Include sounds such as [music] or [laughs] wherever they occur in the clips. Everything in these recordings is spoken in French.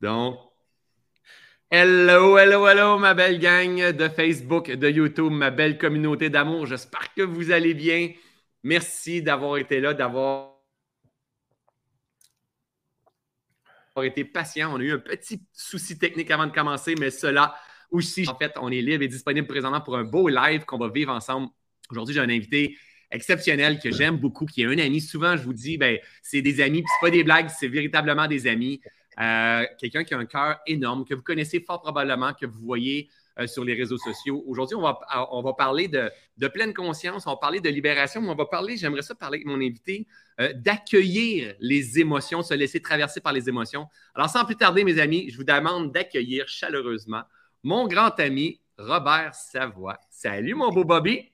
Donc, hello, hello, hello, ma belle gang de Facebook, de YouTube, ma belle communauté d'amour. J'espère que vous allez bien. Merci d'avoir été là, d'avoir été patient. On a eu un petit souci technique avant de commencer, mais cela aussi, en fait, on est libre et disponible présentement pour un beau live qu'on va vivre ensemble. Aujourd'hui, j'ai un invité exceptionnel que j'aime beaucoup, qui est un ami. Souvent, je vous dis, ben, c'est des amis, puis c'est pas des blagues, c'est véritablement des amis. Euh, quelqu'un qui a un cœur énorme, que vous connaissez fort probablement, que vous voyez euh, sur les réseaux sociaux. Aujourd'hui, on va, on va parler de, pleine conscience, on va parler de libération, mais on va parler, j'aimerais ça parler avec mon invité, euh, d'accueillir les émotions, se laisser traverser par les émotions. Alors, sans plus tarder, mes amis, je vous demande d'accueillir chaleureusement mon grand ami Robert Savoie. Salut, mon beau Bobby.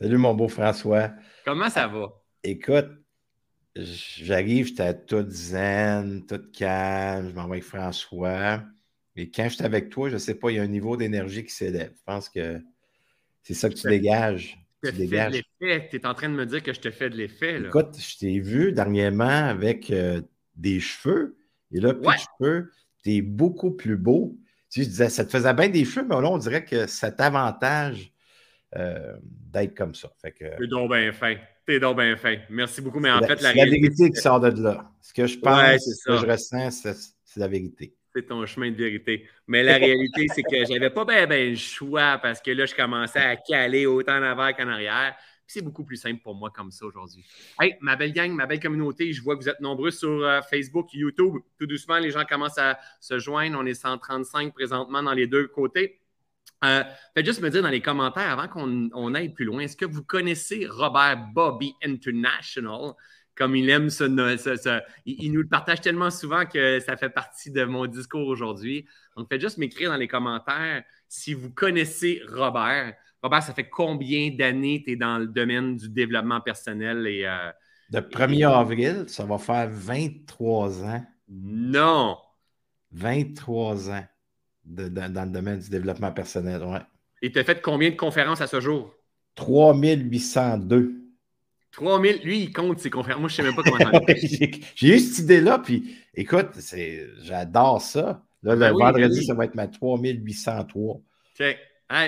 Salut, mon beau François. Comment ça va? Écoute, j'arrive, j'étais tout zen, tout calme, je m'envoie avec François. Et quand je suis avec toi, je ne sais pas, il y a un niveau d'énergie qui s'élève. Je pense que c'est ça que tu dégages. Tu dégages. de l'effet. Tu es en train de me dire que je te fais de l'effet. Écoute, je t'ai vu dernièrement avec euh, des cheveux. Et là, plus de cheveux, tu es beaucoup plus beau. Tu disais, ça te faisait bien des cheveux, mais là, on dirait que cet avantage euh, d'être comme ça. Fait que... Donc bien fin. T'es donc bien fin. Merci beaucoup. Mais en fait, la, la vérité qui sort de là. Ce que je pense, ce que je ressens, c'est la vérité. C'est ton chemin de vérité. Mais la réalité, c'est que j'avais pas bien ben le choix parce que là, je commençais à caler autant en avant qu'en arrière. c'est beaucoup plus simple pour moi comme ça aujourd'hui. Hey, ma belle gang, ma belle communauté, je vois que vous êtes nombreux sur euh, Facebook, YouTube. Tout doucement, les gens commencent à se joindre. On est 135 présentement dans les deux côtés. Euh, faites juste me dire dans les commentaires avant qu'on aille plus loin, est-ce que vous connaissez Robert Bobby International? Comme il aime ce, il, nous le partage tellement souvent que ça fait partie de mon discours aujourd'hui. Donc, faites juste m'écrire dans les commentaires si vous connaissez Robert. Robert, ça fait combien d'années tu es dans le domaine du développement personnel et. Euh, le 1er avril, ça va faire 23 ans. Non! 23 ans dans le domaine du développement personnel. Ouais. Et tu as fait combien de conférences à ce jour? 3802. 3000, lui, il compte ses conférences. Moi, je ne sais même pas comment [laughs] J'ai eu cette idée-là, puis écoute, j'adore ça. Là, le ben vendredi, ça va être ma 3803. OK.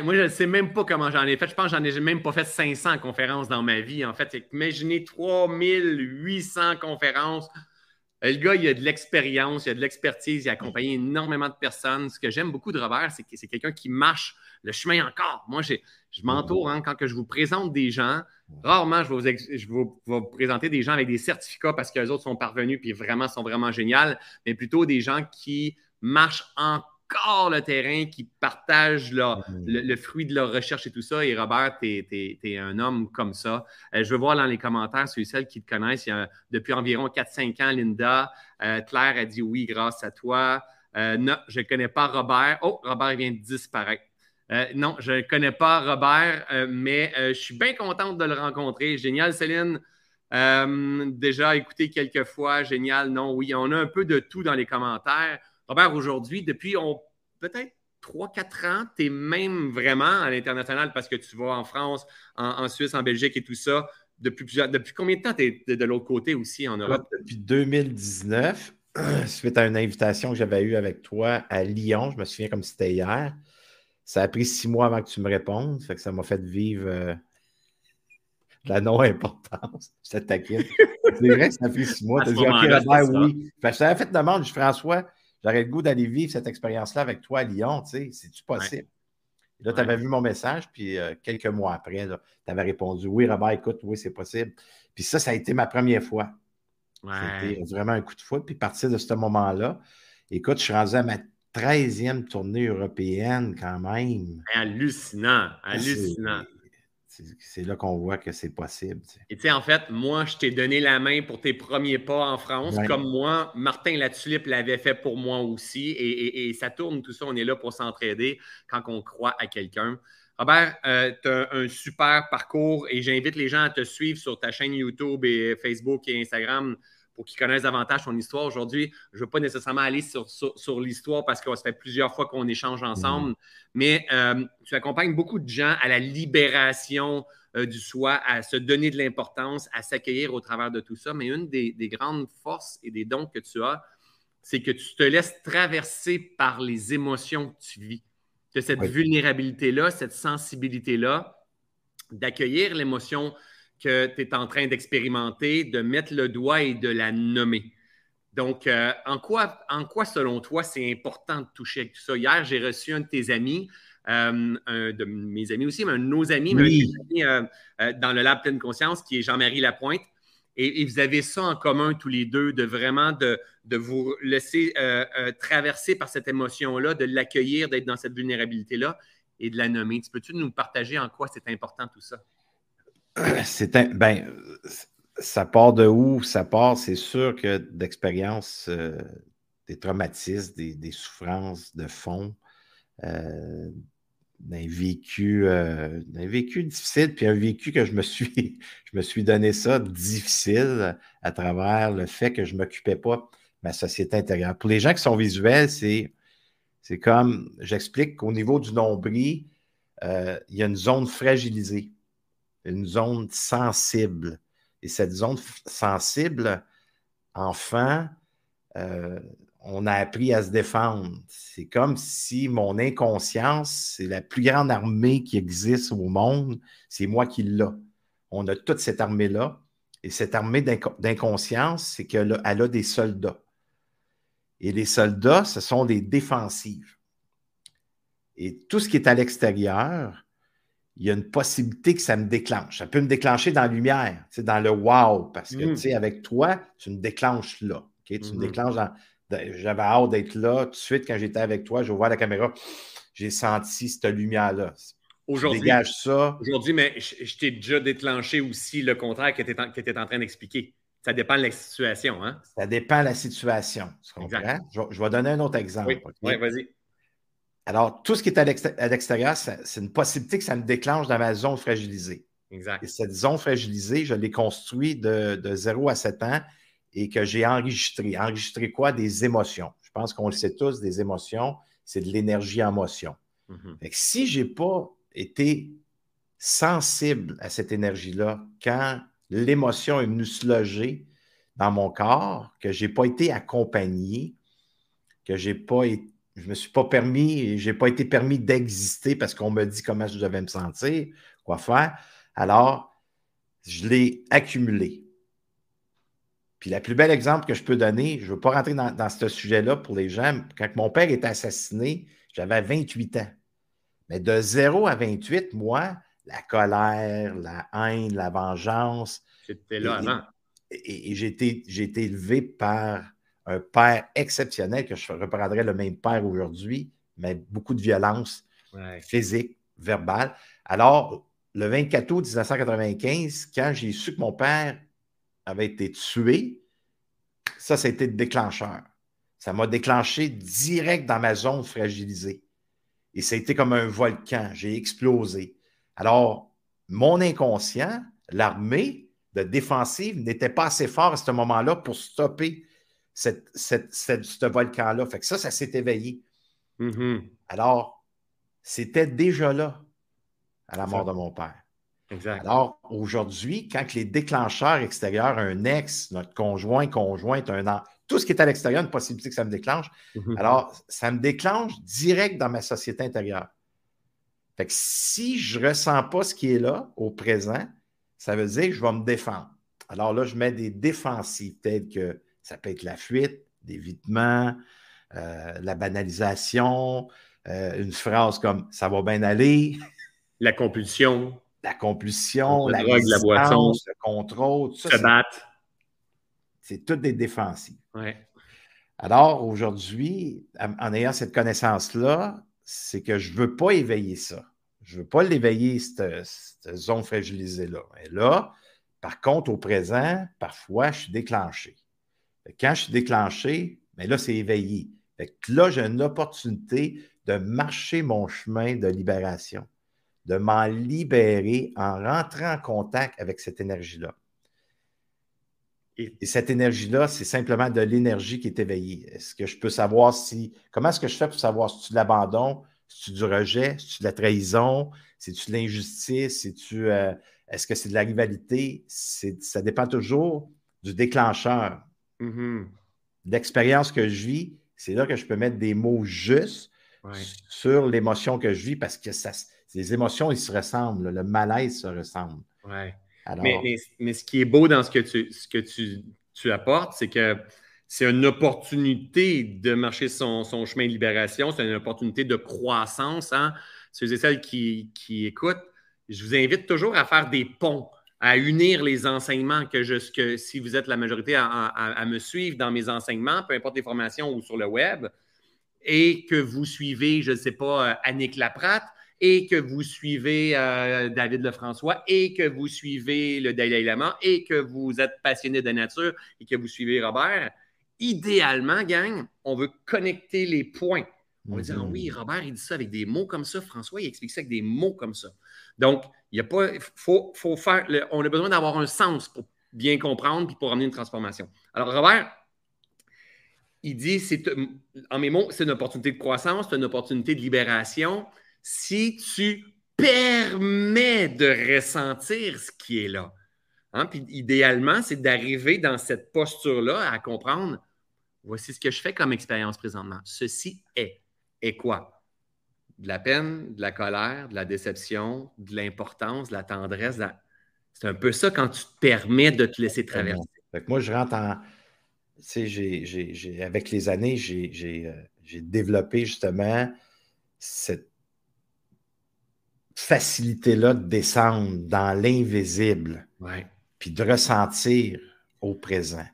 moi, je ne sais même pas comment j'en ai fait. Je pense que j'en ai même pas fait 500 conférences dans ma vie. En fait, imaginez 3800 conférences le gars, il a de l'expérience, il a de l'expertise, il a accompagné énormément de personnes. Ce que j'aime beaucoup de Robert, c'est que c'est quelqu'un qui marche le chemin encore. Moi, je m'entoure hein, quand que je vous présente des gens. Rarement, je vais, vous, vous, présenter des gens avec des certificats parce que les autres sont parvenus puis vraiment sont vraiment géniaux, mais plutôt des gens qui marchent encore encore le terrain, qui partagent mm-hmm. le, fruit de leur recherche et tout ça. Et Robert, tu es, un homme comme ça. Euh, je veux voir dans les commentaires ceux et celles qui te connaissent. Il y a, depuis environ 4-5 ans, Linda. Euh, Claire a dit oui grâce à toi. Euh, non, je ne connais pas Robert. Oh, Robert vient de disparaître. non, je ne connais pas Robert, mais je suis bien contente de le rencontrer. Génial, Céline. déjà écouté quelques fois. Génial. Non, oui, on a un peu de tout dans les commentaires. Robert, aujourd'hui, depuis peut-être 3-4 ans, tu es même vraiment à l'international parce que tu vas en France, en, Suisse, en Belgique et tout ça. Depuis, depuis combien de temps tu es de, l'autre côté aussi en Europe? Depuis 2019, [clears throat] suite à une invitation que j'avais eue avec toi à Lyon, je me souviens comme c'était hier. Ça a pris six mois avant que tu me répondes, fait que ça m'a fait vivre euh, la non-importance. Je taquine. [laughs] C'est vrai que ça a pris six mois. Tu as dit, OK, Robert, oui. Fait je t'avais fait demande, je François, j'aurais le goût d'aller vivre cette expérience-là avec toi à Lyon, tu sais, c'est-tu possible? là, tu avais vu mon message, puis euh, quelques mois après, tu avais répondu Oui, Robert, écoute, oui, c'est possible. Puis ça, ça a été ma première fois. C'était vraiment un coup de foot. Puis à partir de ce moment-là, écoute, je suis rendu à ma 13e tournée européenne quand même. Hallucinant, hallucinant c'est là qu'on voit que c'est possible. Et tu sais, en fait, moi, je t'ai donné la main pour tes premiers pas en France, comme moi, Martin Latulippe l'avait fait pour moi aussi. Et, ça tourne tout ça, on est là pour s'entraider quand on croit à quelqu'un. Robert, euh, tu as un super parcours et j'invite les gens à te suivre sur ta chaîne YouTube et Facebook et Instagram pour qu'ils connaissent davantage ton histoire. Aujourd'hui, je ne veux pas nécessairement aller sur, sur, l'histoire parce que ça fait plusieurs fois qu'on échange ensemble, mm. mais euh, tu accompagnes beaucoup de gens à la libération euh, du soi, à se donner de l'importance, à s'accueillir au travers de tout ça. Mais une des, grandes forces et des dons que tu as, c'est que tu te laisses traverser par les émotions que tu vis. De cette vulnérabilité-là, cette sensibilité-là, d'accueillir l'émotion que tu es en train d'expérimenter, de mettre le doigt et de la nommer. Donc, euh, en, quoi, en quoi, selon toi, c'est important de toucher avec tout ça? Hier, j'ai reçu un de tes amis, euh, un de mes amis aussi, mais un de nos amis, euh, dans le Lab Pleine Conscience, qui est Jean-Marie Lapointe. Et, vous avez ça en commun tous les deux, de vraiment de, vous laisser traverser par cette émotion-là, de l'accueillir, d'être dans cette vulnérabilité-là et de la nommer. Tu peux-tu nous partager en quoi c'est important tout ça? C'est un, ben, ça part de où? Ça part, c'est sûr que d'expérience, euh, des traumatismes, des, souffrances de fond, euh, d'un vécu, euh, vécu difficile, puis un vécu que je me suis, [laughs] je me suis donné ça difficile à travers le fait que je ne m'occupais pas de ma société intérieure. Pour les gens qui sont visuels, c'est, c'est comme, j'explique qu'au niveau du nombril, il y a une zone fragilisée, une zone sensible. Et cette zone sensible, enfant, euh, on a appris à se défendre. C'est comme si mon inconscience, c'est la plus grande armée qui existe au monde, c'est moi qui l'ai. On a toute cette armée-là. Et cette armée d'inconscience, c'est qu'elle a des soldats. Et les soldats, ce sont des défensives. Et tout ce qui est à l'extérieur, il y a une possibilité que ça me déclenche. Ça peut me déclencher dans la lumière, dans le wow, parce que, mm. tu sais, avec toi, tu me déclenches là. Tu me mm-hmm. déclenches dans. J'avais hâte d'être là. Tout de suite, quand j'étais avec toi, je vois la caméra, j'ai senti cette lumière-là. Aujourd'hui, dégage ça. Aujourd'hui, mais je, t'ai déjà déclenché aussi le contraire que tu étais en train d'expliquer. Ça dépend de la situation. Hein? Ça dépend de la situation. Tu comprends? Je, vais donner un autre exemple. oui vas-y. Alors, tout ce qui est à l'extérieur, c'est une possibilité que ça me déclenche dans ma zone fragilisée. Exact. Et cette zone fragilisée, je l'ai construite de, de 0 à 7 ans et que j'ai enregistré. Enregistré quoi? Des émotions. Je pense qu'on le sait tous, des émotions, c'est de l'énergie en motion. Mm-hmm. si je n'ai pas été sensible à cette énergie-là, quand l'émotion est venue se loger dans mon corps, que je n'ai pas été accompagné, que je n'ai pas été je ne me suis pas permis, je n'ai pas été permis d'exister parce qu'on me dit comment je devais me sentir, quoi faire. Alors, je l'ai accumulé. Puis le plus bel exemple que je peux donner, je ne veux pas rentrer dans, ce sujet-là pour les gens. Quand mon père est assassiné, j'avais 28 ans. Mais de 0 à 28, moi, la colère, la haine, la vengeance. J'étais là avant. Et, et j'ai été élevé par un père exceptionnel, que je reprendrais le même père aujourd'hui, mais beaucoup de violence physique, verbale. Alors, le 24 août 1995, quand j'ai su que mon père avait été tué, ça, ça a été le déclencheur. Ça m'a déclenché direct dans ma zone fragilisée. Et ça a été comme un volcan. J'ai explosé. Alors, mon inconscient, l'armée de défensive, n'était pas assez fort à ce moment-là pour stopper cette, ce volcan-là. Fait que ça, ça s'est éveillé. Mm-hmm. Alors, c'était déjà là à la mort de mon père. Exact. Alors, aujourd'hui, quand les déclencheurs extérieurs, un ex, notre conjoint, conjointe, un an, tout ce qui est à l'extérieur, une possibilité que ça me déclenche, mm-hmm. alors ça me déclenche direct dans ma société intérieure. Fait que si je ne ressens pas ce qui est là, au présent, ça veut dire que je vais me défendre. Alors là, je mets des défensives telles que ça peut être la fuite, l'évitement, euh, la banalisation, euh, une phrase comme ça va bien aller. [laughs] La compulsion. La compulsion, la drogue, la boisson, le contrôle, tout ça. Se battre. C'est toutes des défensives. Ouais. Alors, aujourd'hui, en ayant cette connaissance-là, c'est que je ne veux pas éveiller ça. Je ne veux pas l'éveiller, cette, cette, zone fragilisée-là. Et là, par contre, au présent, parfois, je suis déclenché. Quand je suis déclenché, mais là, c'est éveillé. là, j'ai une opportunité de marcher mon chemin de libération, de m'en libérer en rentrant en contact avec cette énergie-là. Et, cette énergie-là, c'est simplement de l'énergie qui est éveillée. Est-ce que je peux savoir si. Comment est-ce que je fais pour savoir si tu l'abandon, si tu du rejet, si tu de la trahison, si tu de l'injustice, si tu. Euh, est-ce que c'est de la rivalité? Ça dépend toujours du déclencheur. Mm-hmm. l'expérience que je vis, c'est là que je peux mettre des mots justes sur l'émotion que je vis parce que ça, les émotions, ils se ressemblent. Le malaise se ressemble. Ouais. mais, ce qui est beau dans ce que tu, ce que tu, apportes, c'est que c'est une opportunité de marcher son, chemin de libération, c'est une opportunité de croissance. Hein? Ceux et celles qui, qui écoutent, je vous invite toujours à faire des ponts à unir les enseignements que, je, que si vous êtes la majorité à, me suivre dans mes enseignements, peu importe les formations ou sur le web, et que vous suivez, je ne sais pas, euh, Annick Laprate, et que vous suivez euh, David Lefrançois, et que vous suivez le Dalai Lama, et que vous êtes passionné de nature, et que vous suivez Robert, idéalement, gang, on veut connecter les points. On va dire, ah oui, Robert, il dit ça avec des mots comme ça. François, il explique ça avec des mots comme ça. Donc, il y a pas, faut, faut faire, on a besoin d'avoir un sens pour bien comprendre et pour amener une transformation. Alors, Robert, il dit, c'est, en mes mots, c'est une opportunité de croissance, c'est une opportunité de libération. Si tu permets de ressentir ce qui est là. Hein, puis idéalement, c'est d'arriver dans cette posture-là à comprendre voici ce que je fais comme expérience présentement. Ceci est. Et quoi? De la peine, de la colère, de la déception, de l'importance, de la tendresse. C'est un peu ça quand tu te permets de te laisser traverser. moi, je rentre en. Tu sais, avec les années, euh, j'ai développé justement cette facilité-là de descendre dans l'invisible, puis de ressentir au présent.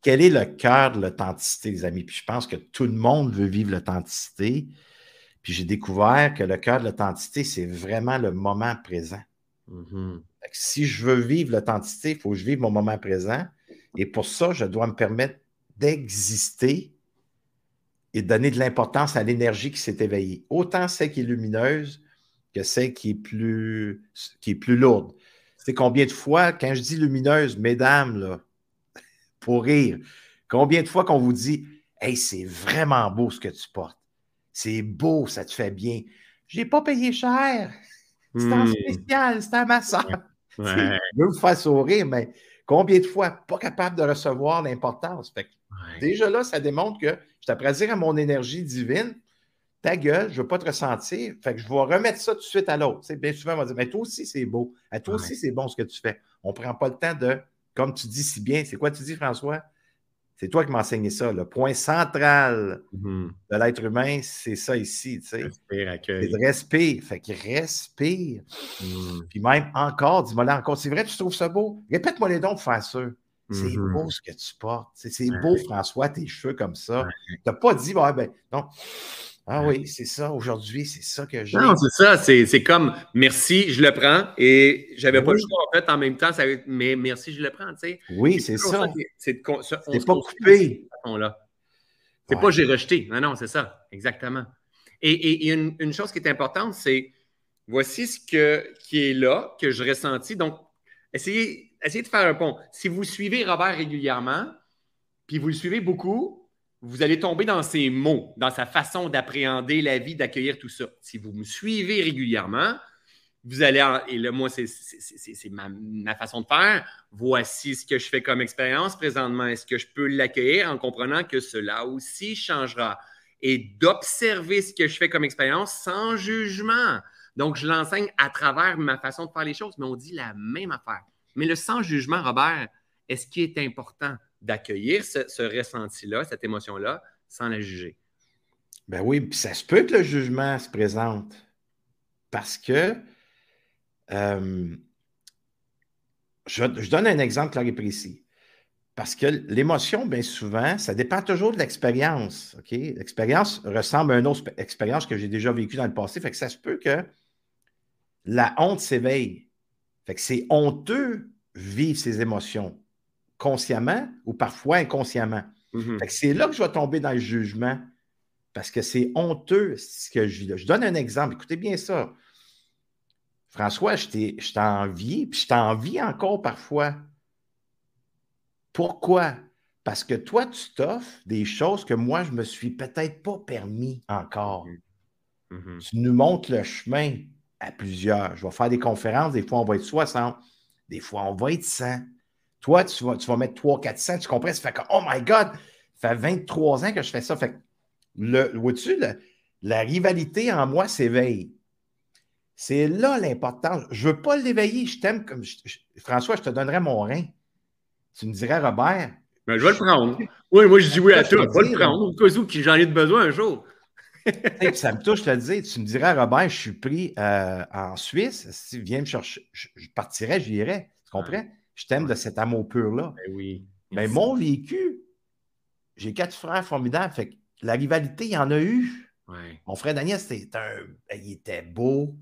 Quel est le cœur de l'authenticité, les amis? Puis je pense que tout le monde veut vivre l'authenticité. Puis j'ai découvert que le cœur de l'authenticité, c'est vraiment le moment présent. Mm-hmm. Si je veux vivre l'authenticité, il faut que je vive mon moment présent. Et pour ça, je dois me permettre d'exister et de donner de l'importance à l'énergie qui s'est éveillée. Autant celle qui est lumineuse que celle qui est plus, qui est plus lourde. C'est combien de fois, quand je dis lumineuse, mesdames, là, [laughs] pour rire, combien de fois qu'on vous dit Hey, c'est vraiment beau ce que tu portes. C'est beau, ça te fait bien. Je n'ai pas payé cher. C'est en hmm. spécial, c'est à ma soeur. [laughs] Je veux me faire sourire, mais combien de fois pas capable de recevoir l'importance? Déjà là, ça démontre que je t'apprends à dire à mon énergie divine, ta gueule, je ne veux pas te ressentir. Fait que je vais remettre ça tout de suite à l'autre. Bien souvent, on va dire, mais toi aussi, c'est beau. À toi aussi, c'est bon ce que tu fais. On ne prend pas le temps de, comme tu dis si bien, c'est quoi tu dis, François? C'est toi qui m'as enseigné ça. Le point central mhm. de l'être humain, c'est ça ici. Tu sais. Respire, accueil. C'est de respirer. Fait qu'il respire. Puis même encore, dis-moi là encore, c'est vrai, tu trouves ça beau? Répète-moi les dons pour faire ça. C'est mhm. beau ce que tu portes. C'est beau, François, tes cheveux comme ça. Tu n'as pas dit, ben, non. Ah oui, c'est ça. Aujourd'hui, c'est ça que j'ai. Non, c'est ça. C'est comme merci, je le prends. Et j'avais pas le choix, en fait, en même temps, ça, mais merci, je le prends. Tu sais. Oui, c'est ça. C'est pas coupé. C'est pas j'ai rejeté. Non, non, c'est ça. Exactement. Et, une, chose qui est importante, c'est voici ce que, qui est là, que je ressentis. Donc, essayez, essayez de faire un pont. Si vous suivez Robert régulièrement, puis vous le suivez beaucoup, vous allez tomber dans ses mots, dans sa façon d'appréhender la vie, d'accueillir tout ça. Si vous me suivez régulièrement, vous allez, et là, moi, c'est ma, façon de faire. Voici ce que je fais comme expérience présentement. Est-ce que je peux l'accueillir en comprenant que cela aussi changera? Et d'observer ce que je fais comme expérience sans jugement. Donc, je l'enseigne à travers ma façon de faire les choses, mais on dit la même affaire. Mais le sans jugement, Robert, est-ce qui est important? d'accueillir ce, ressenti-là, cette émotion-là, sans la juger? Ben oui, puis ça se peut que le jugement se présente parce que euh, je, donne un exemple clair et précis. Parce que l'émotion, bien souvent, ça dépend toujours de l'expérience. L'expérience ressemble à une autre expérience que j'ai déjà vécue dans le passé. Fait que ça se peut que la honte s'éveille. Fait que c'est honteux vivre ces émotions consciemment ou parfois inconsciemment. Mhm. C'est là que je vais tomber dans le jugement parce que c'est honteux ce que je vis là. Je donne un exemple. Écoutez bien ça. François, je t'envie, puis je t'envie encore parfois. Pourquoi? Parce que toi, tu t'offres des choses que moi, je ne me suis peut-être pas permis encore. Mhm. Mhm. Tu nous montres le chemin à plusieurs. Je vais faire des conférences, des fois on va être 60, des fois on va être 100. Toi, tu vas, tu vas mettre 3 400, tu comprends? Ça fait que, oh my God, Ça fait 23 ans que je fais ça. Fait le, vois-tu, la rivalité en moi s'éveille. C'est là l'importance. Je ne veux pas l'éveiller. Je t'aime comme. François, je te donnerai mon rein. Tu me dirais, Robert. Ben, je vais le prendre. Oui, moi, je dis oui à tout. Je vais le prendre au cas où j'en ai besoin un jour. Ça me touche, je te le dis. Tu me dirais, Robert, je suis pris euh, en Suisse. Si tu viens me chercher, je, partirais, j'irais. Tu comprends? Je t'aime de cet amour pur-là. Ben oui. Mais mon vécu, j'ai quatre frères formidables. Fait la rivalité, il y en a eu. Mon frère Daniel, c'était un. Ben, il était beau,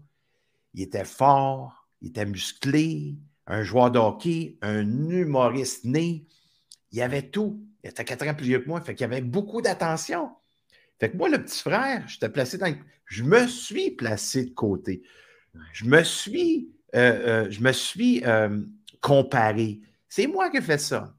il était fort, il était musclé, un joueur de hockey, un humoriste né. Il y avait tout. Il était quatre ans plus vieux que moi, fait qu'il y avait beaucoup d'attention. Fait que moi, le petit frère, j'étais placé dans. Je me suis placé de côté. Je me suis, euh, euh, je me suis euh, comparé. C'est moi qui ai fait ça.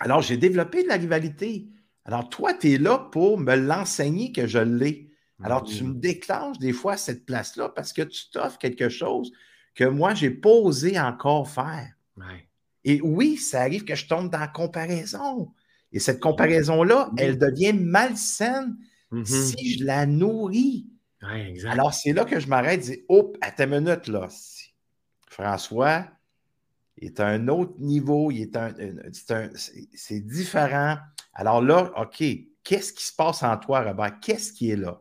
Alors, j'ai développé de la rivalité. Alors, toi, tu es là pour me l'enseigner que je l'ai. Alors, tu me déclenches des fois cette place-là parce que tu t'offres quelque chose que moi, je n'ai pas osé encore faire. Et oui, ça arrive que je tombe dans la comparaison. Et cette comparaison-là, elle devient malsaine mm-hmm. si je la nourris. Alors, c'est là que je m'arrête et dis Hop, à ta minute, là. François est à un autre niveau, il est un, c'est différent. Alors là, OK, qu'est-ce qui se passe en toi, Robert? Qu'est-ce qui est là?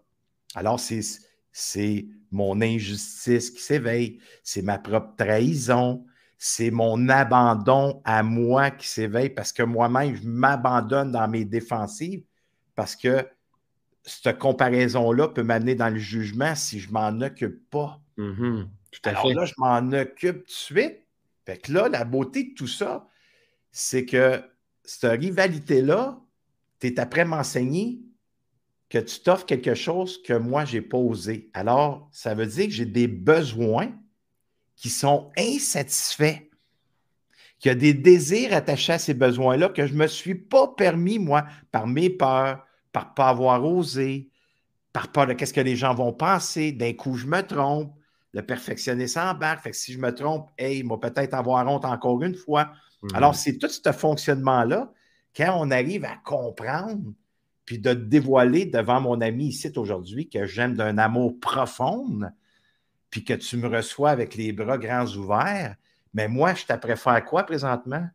Alors, c'est mon injustice qui s'éveille, c'est ma propre trahison, c'est mon abandon à moi qui s'éveille parce que moi-même, je m'abandonne dans mes défensives parce que cette comparaison-là peut m'amener dans le jugement si je ne m'en occupe pas. Mm-hmm. Alors là, je m'en occupe tout de suite. Fait que là, la beauté de tout ça, c'est que cette rivalité-là, tu es après m'enseigner que tu t'offres quelque chose que moi, je n'ai pas osé. Alors, ça veut dire que j'ai des besoins qui sont insatisfaits, qu'il y a des désirs attachés à ces besoins-là que je ne me suis pas permis, moi, par mes peurs, par ne pas avoir osé, par peur de qu'est-ce que les gens vont penser, d'un coup, je me trompe, le perfectionniste embarque. Fait que si je me trompe, hey, il va peut-être avoir honte encore une fois. Mhm. Alors, c'est tout ce fonctionnement-là, quand on arrive à comprendre, puis de dévoiler devant mon ami ici aujourd'hui que j'aime d'un amour profond, puis que tu me reçois avec les bras grands ouverts, mais moi, je t'apprête faire quoi présentement?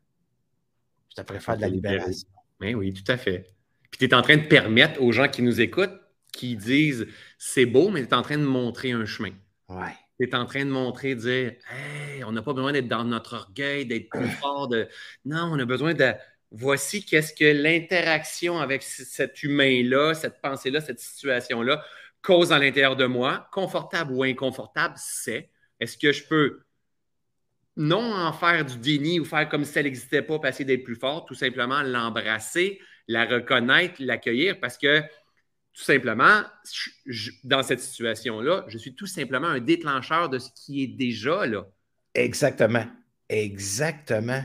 Je t'apprête faire de la libération. Oui, oui, tout à fait. Puis tu es en train de permettre aux gens qui nous écoutent, qui disent c'est beau, mais tu es en train de montrer un chemin. Ouais tu es en train de montrer, de dire Hey, on n'a pas besoin d'être dans notre orgueil, d'être plus [clears throat] fort. De... Non, on a besoin de. Voici qu'est-ce que l'interaction avec cet humain-là, cette pensée-là, cette situation-là cause à l'intérieur de moi, confortable ou inconfortable, c'est est-ce que je peux non en faire du déni ou faire comme si elle n'existait pas, passer d'être plus fort, tout simplement l'embrasser, la reconnaître, l'accueillir? Parce que tout simplement, dans cette situation-là, je suis tout simplement un déclencheur de ce qui est déjà là. Exactement. Exactement.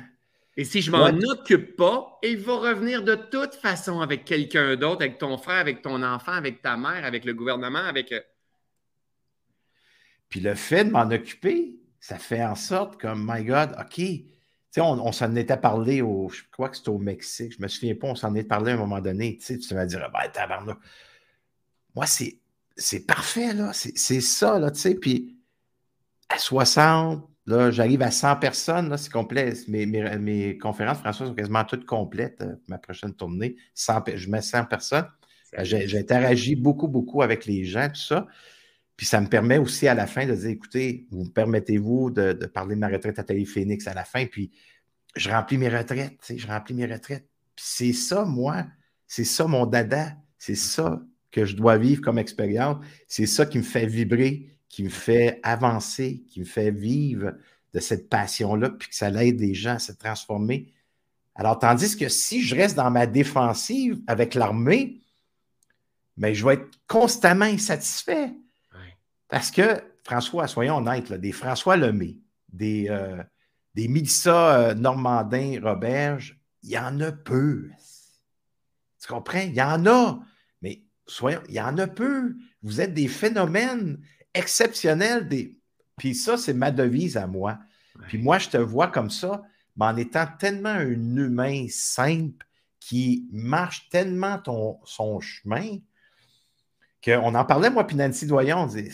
Et si je m'en occupe pas, il va revenir de toute façon avec quelqu'un d'autre, avec ton frère, avec ton enfant, avec ta mère, avec le gouvernement, avec. Euh, Puis le fait de m'en occuper, ça fait en sorte comme, my God, OK. Tu sais, on, s'en était parlé au, je crois que c'était au Mexique, je me souviens pas, on s'en est parlé à un moment donné. Tu sais, tu m'as dit, ben, tabarnak moi, c'est parfait, là. C'est ça, là, tu sais. Puis à 60, là, j'arrive à 100 personnes, là, c'est complet. Mes, mes, conférences, François, sont quasiment toutes complètes. Euh, ma prochaine tournée, je mets 100 personnes. J'interagis beaucoup, beaucoup avec les gens, tout ça. Puis ça me permet aussi à la fin de dire, écoutez, vous permettez-vous de, parler de ma retraite à Télé Phoenix à la fin, puis je remplis mes retraites, tu sais, je remplis mes retraites. Puis c'est ça, moi, c'est ça mon dada, c'est ça que je dois vivre comme expérience, c'est ça qui me fait vibrer, qui me fait avancer, qui me fait vivre de cette passion-là, puis que ça l'aide des gens à se transformer. Alors, tandis que si je reste dans ma défensive avec l'armée, mais ben, je vais être constamment insatisfait. Parce que, François, soyons honnêtes, des François Lemay, des, euh, des Mélissa euh, Normandin Roberge, il y en a peu. Tu comprends? Il y en a il y en a peu. Vous êtes des phénomènes exceptionnels. Des... Puis ça, c'est ma devise à moi. Puis moi, je te vois comme ça, mais en étant tellement un humain simple qui marche tellement ton, son chemin qu'on en parlait, moi, puis Nancy Doyon, on disait,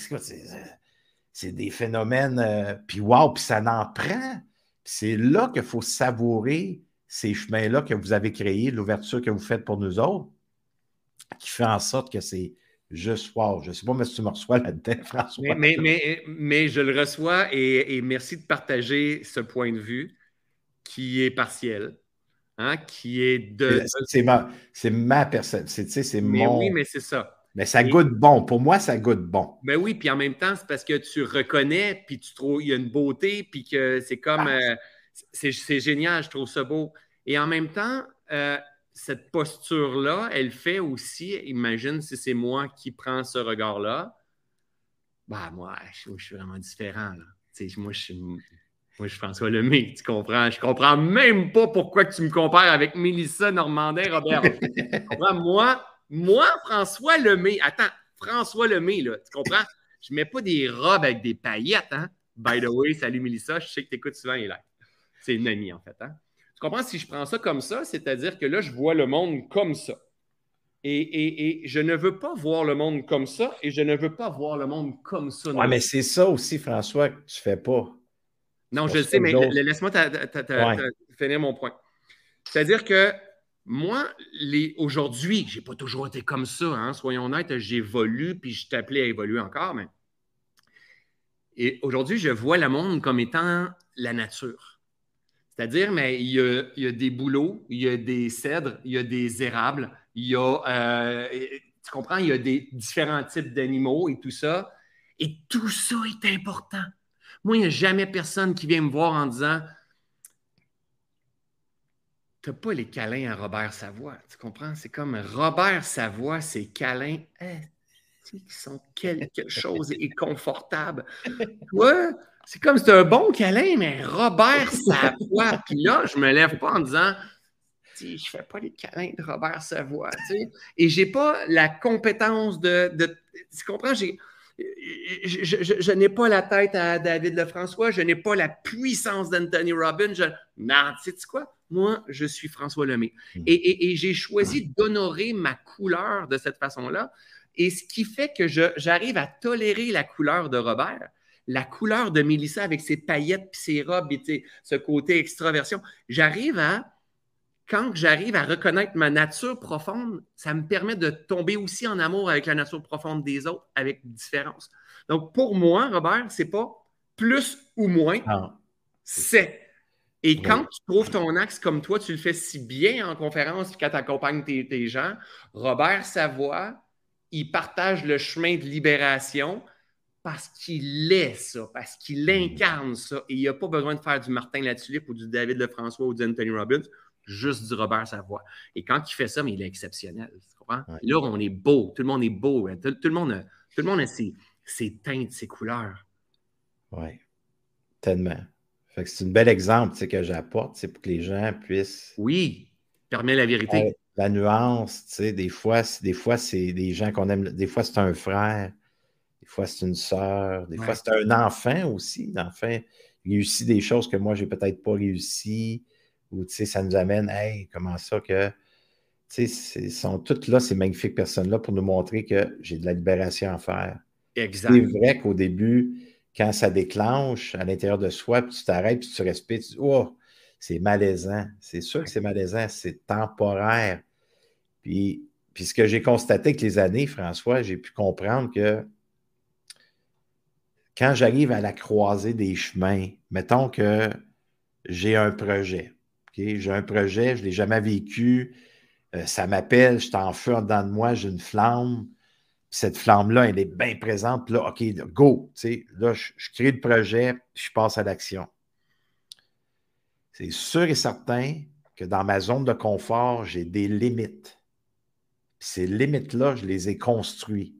c'est des phénomènes, euh, puis wow, puis ça n'en prend. C'est là qu'il faut savourer ces chemins-là que vous avez créés, l'ouverture que vous faites pour nous autres, qui fait en sorte que c'est juste wow. Je ne sais pas si tu me reçois là-dedans, [laughs] François. Mais, mais, mais, je le reçois et, merci de partager ce point de vue qui est partiel. Hein, qui est de. C'est ma, ma personne. C'est mon. Oui, mais c'est ça. Mais ça goûte bon. Pour moi, ça goûte bon. Mais ben oui, puis en même temps, c'est parce que tu reconnais, puis tu trouves il y a une beauté, puis que c'est comme. Ah. Euh, c'est génial, je trouve ça beau. Et en même temps, euh, cette posture-là, elle fait aussi, imagine si c'est moi qui prends ce regard-là, bah moi, je, suis vraiment différent. Moi, je suis. Moi, je François Lemay, tu comprends? Je comprends même pas pourquoi tu me compares avec Mélissa Normandin, Robert. moi, moi, François Lemay, attends, François Lemay, là, tu comprends? Je mets pas des robes avec des paillettes, hein? By the way, salut Mélissa, je sais que tu écoutes souvent les lives. C'est une amie, en fait, hein? Tu comprends? Si je prends ça comme ça, c'est-à-dire que là, je vois le monde comme ça. Et, je ne veux pas voir le monde comme ça et je ne veux pas voir le monde comme ça. Oui, mais c'est ça aussi, François, que tu ne fais pas. Non, je le sais, mais laisse-moi finir mon point. C'est-à-dire que moi, aujourd'hui, je n'ai pas toujours été comme ça, hein, soyons honnêtes, j'évolue, puis je t'appelais à évoluer encore, mais. Et aujourd'hui, je vois le monde comme étant la nature. C'est-à-dire, mais il y, a, des bouleaux, il y a des cèdres, il y a des érables, il y a, euh, tu comprends, il y a des différents types d'animaux et tout ça. Et tout ça est important. Moi, il n'y a jamais personne qui vient me voir en disant tu pas les câlins à Robert Savoie. Tu comprends? C'est comme Robert Savoie, ses câlins qui sont quelque chose et confortable. Toi, c'est comme c'est un bon câlin, mais Robert Savoie. [laughs] Puis là, je me lève pas en disant je ne fais pas les câlins de Robert Savoie. Et je n'ai pas la compétence de, Tu comprends? J'ai je, n'ai pas la tête à David Lefrançois, je n'ai pas la puissance d'Anthony Robbins. Je... Non, tu sais quoi? Moi, je suis François Lemay. Hmm. Et, j'ai choisi d'honorer ma couleur de cette façon-là. Et ce qui fait que j'arrive à tolérer la couleur de Robert, la couleur de Mélissa avec ses paillettes, puis ses robes, et ce côté extraversion. J'arrive à quand j'arrive à reconnaître ma nature profonde, ça me permet de tomber aussi en amour avec la nature profonde des autres, avec différence. Donc, pour moi, Robert, c'est pas plus ou moins, ah. c'est. Et quand tu trouves ton axe comme toi, tu le fais si bien en conférence quand tu accompagnes tes, tes, gens, Robert Savoie, il partage le chemin de libération parce qu'il est ça, parce qu'il mm. incarne ça. Et il n'a pas besoin de faire du Martin Latulippe ou du David Lefrançois ou du Anthony Robbins juste du Robert Savoie. Et quand il fait ça, mais il est exceptionnel. Tu comprends? Là, on est beau. Tout le monde est beau. Hein. Tout, le, monde a, tout le monde a ses, teintes, ses couleurs. Oui, tellement. Fait que c'est un bel exemple que j'apporte pour que les gens puissent. Oui, permet la vérité. la nuance, tu sais, des fois, des fois c'est des gens qu'on aime. Des fois, c'est un frère. Des fois, c'est une sœur. Des fois, c'est un enfant aussi. L'enfant réussit des choses que moi, j'ai peut-être pas réussi où ça nous amène, hey, comment ça que. Tu sais, sont toutes là, ces magnifiques personnes-là, pour nous montrer que j'ai de la libération à faire. Exact. C'est vrai qu'au début, quand ça déclenche à l'intérieur de soi, puis tu t'arrêtes, puis tu respires, tu dis, oh, c'est malaisant. C'est sûr que c'est malaisant, c'est temporaire. Puis, puis ce que j'ai constaté avec les années, François, j'ai pu comprendre que quand j'arrive à la croisée des chemins, mettons que j'ai un projet, j'ai un projet, je ne l'ai jamais vécu. Euh, ça m'appelle, je suis en feu dedans de moi, j'ai une flamme. Cette flamme-là, elle est bien présente. Là, OK, go. Là, je, crée le projet, je passe à l'action. C'est sûr et certain que dans ma zone de confort, j'ai des limites. ces limites-là, je les ai construites.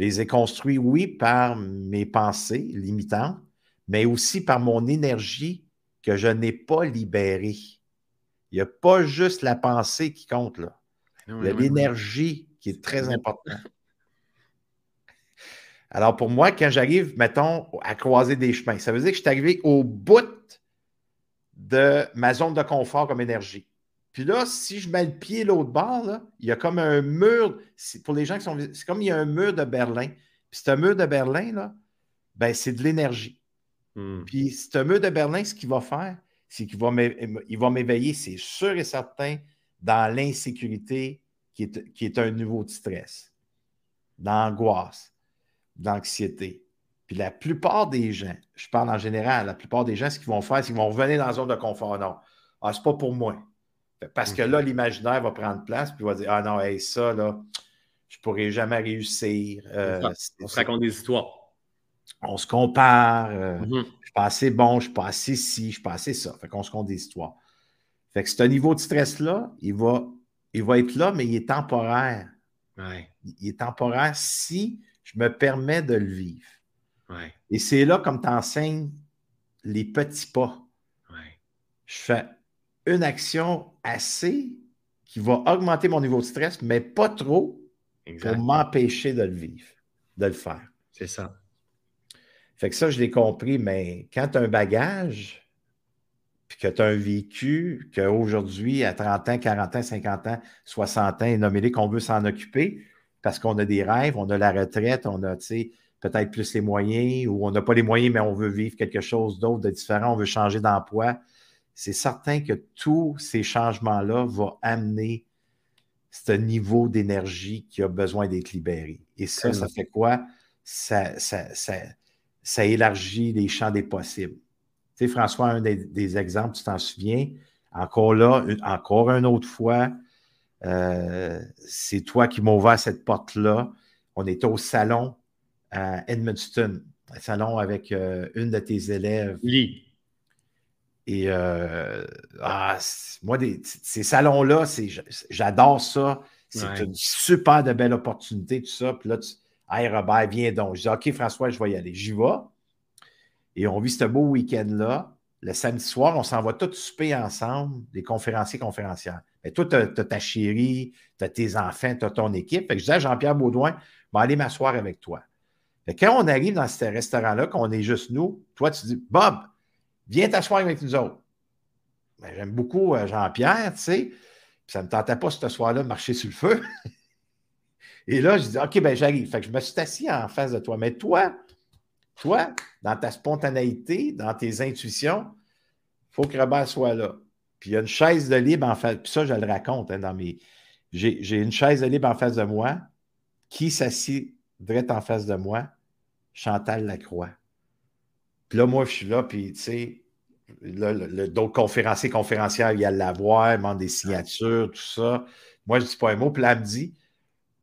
Je les ai construites, oui, par mes pensées limitantes, mais aussi par mon énergie que je n'ai pas libérée. Il n'y a pas juste la pensée qui compte là. Il y a l'énergie qui est très importante. Alors pour moi, quand j'arrive, mettons, à croiser des chemins, ça veut dire que je suis arrivé au bout de ma zone de confort comme énergie. Puis là, si je mets le pied l'autre bord, il y a comme un mur. Pour les gens qui sont. C'est comme il y a un mur de Berlin. Puis ce mur de Berlin, là, ben, c'est de l'énergie. Hmm. Puis ce mur de Berlin, ce qu'il va faire, c'est qu'il va m'éveiller, c'est sûr et certain, dans l'insécurité qui est, qui est un niveau de stress, d'angoisse, d'anxiété. Puis la plupart des gens, je parle en général, la plupart des gens, ce qu'ils vont faire, c'est qu'ils vont revenir dans la zone de confort. Non, ah, c'est pas pour moi. Parce que là, l'imaginaire va prendre place, puis va dire Ah non, ça, là, je ne pourrai jamais réussir. Euh, on se raconte des histoires. On se compare. Euh, mm-hmm. Je suis pas assez bon, je suis pas assez ci, je suis pas assez ça. Fait qu'on se compte des histoires. Fait que ce niveau de stress-là, il va, il va être là, mais il est temporaire. Il est temporaire si je me permets de le vivre. Et c'est là, comme tu enseignes, les petits pas. Je fais une action assez qui va augmenter mon niveau de stress, mais pas trop pour m'empêcher de le vivre, de le faire. C'est ça. Fait que ça, je l'ai compris, mais quand tu as un bagage, puis que tu as un vécu, qu'aujourd'hui, à 30 ans, 40 ans, 50 ans, 60 ans, nommé qu'on veut s'en occuper, parce qu'on a des rêves, on a la retraite, on a, peut-être plus les moyens, ou on n'a pas les moyens, mais on veut vivre quelque chose d'autre, de différent, on veut changer d'emploi c'est certain que tous ces changements-là vont amener ce niveau d'énergie qui a besoin d'être libéré. Et ça, ça fait quoi? Ça, ça, élargit les champs des possibles. Tu sais, François, un des, exemples, tu t'en souviens, encore là, encore une autre fois, euh, c'est toi qui m'as ouvert cette porte-là. On était au salon à Edmundston, un salon avec euh, une de tes élèves. Lee. Et euh, ah, moi, ces salons-là, j'adore ça. C'est une super de belle opportunité, tout ça. Puis là, tu, hey Robert, viens donc. Je dis, OK, François, je vais y aller. J'y vais. Et on vit ce beau week-end-là. Le samedi soir, on s'en va tous souper ensemble, des conférenciers, conférencières. Mais toi, tu as, ta chérie, tu as tes enfants, tu as ton équipe. Fait que je disais à Jean-Pierre Baudouin, vais aller m'asseoir avec toi. quand on arrive dans ce restaurant-là, qu'on est juste nous, toi, tu dis, Bob, Viens t'asseoir avec nous autres. Ben, J'aime beaucoup euh, Jean-Pierre, tu sais. Ça ne me tentait pas ce soir-là de marcher sur le feu. [laughs] Et là, je dis OK, ben j'arrive. Fait que je me suis assis en face de toi. Mais toi, toi, dans ta spontanéité, dans tes intuitions, il faut que Robert soit là. Puis il y a une chaise de libre en face. Puis ça, je le raconte hein, dans mes. J'ai une chaise de libre en face de moi. Qui s'assit direct en face de moi? Chantal Lacroix. Puis là, moi, je suis là, puis tu sais, d'autres conférenciers, conférencières, il y a la voir, il demande des signatures, tout ça. Moi, je ne dis pas un mot. Puis là, elle me dit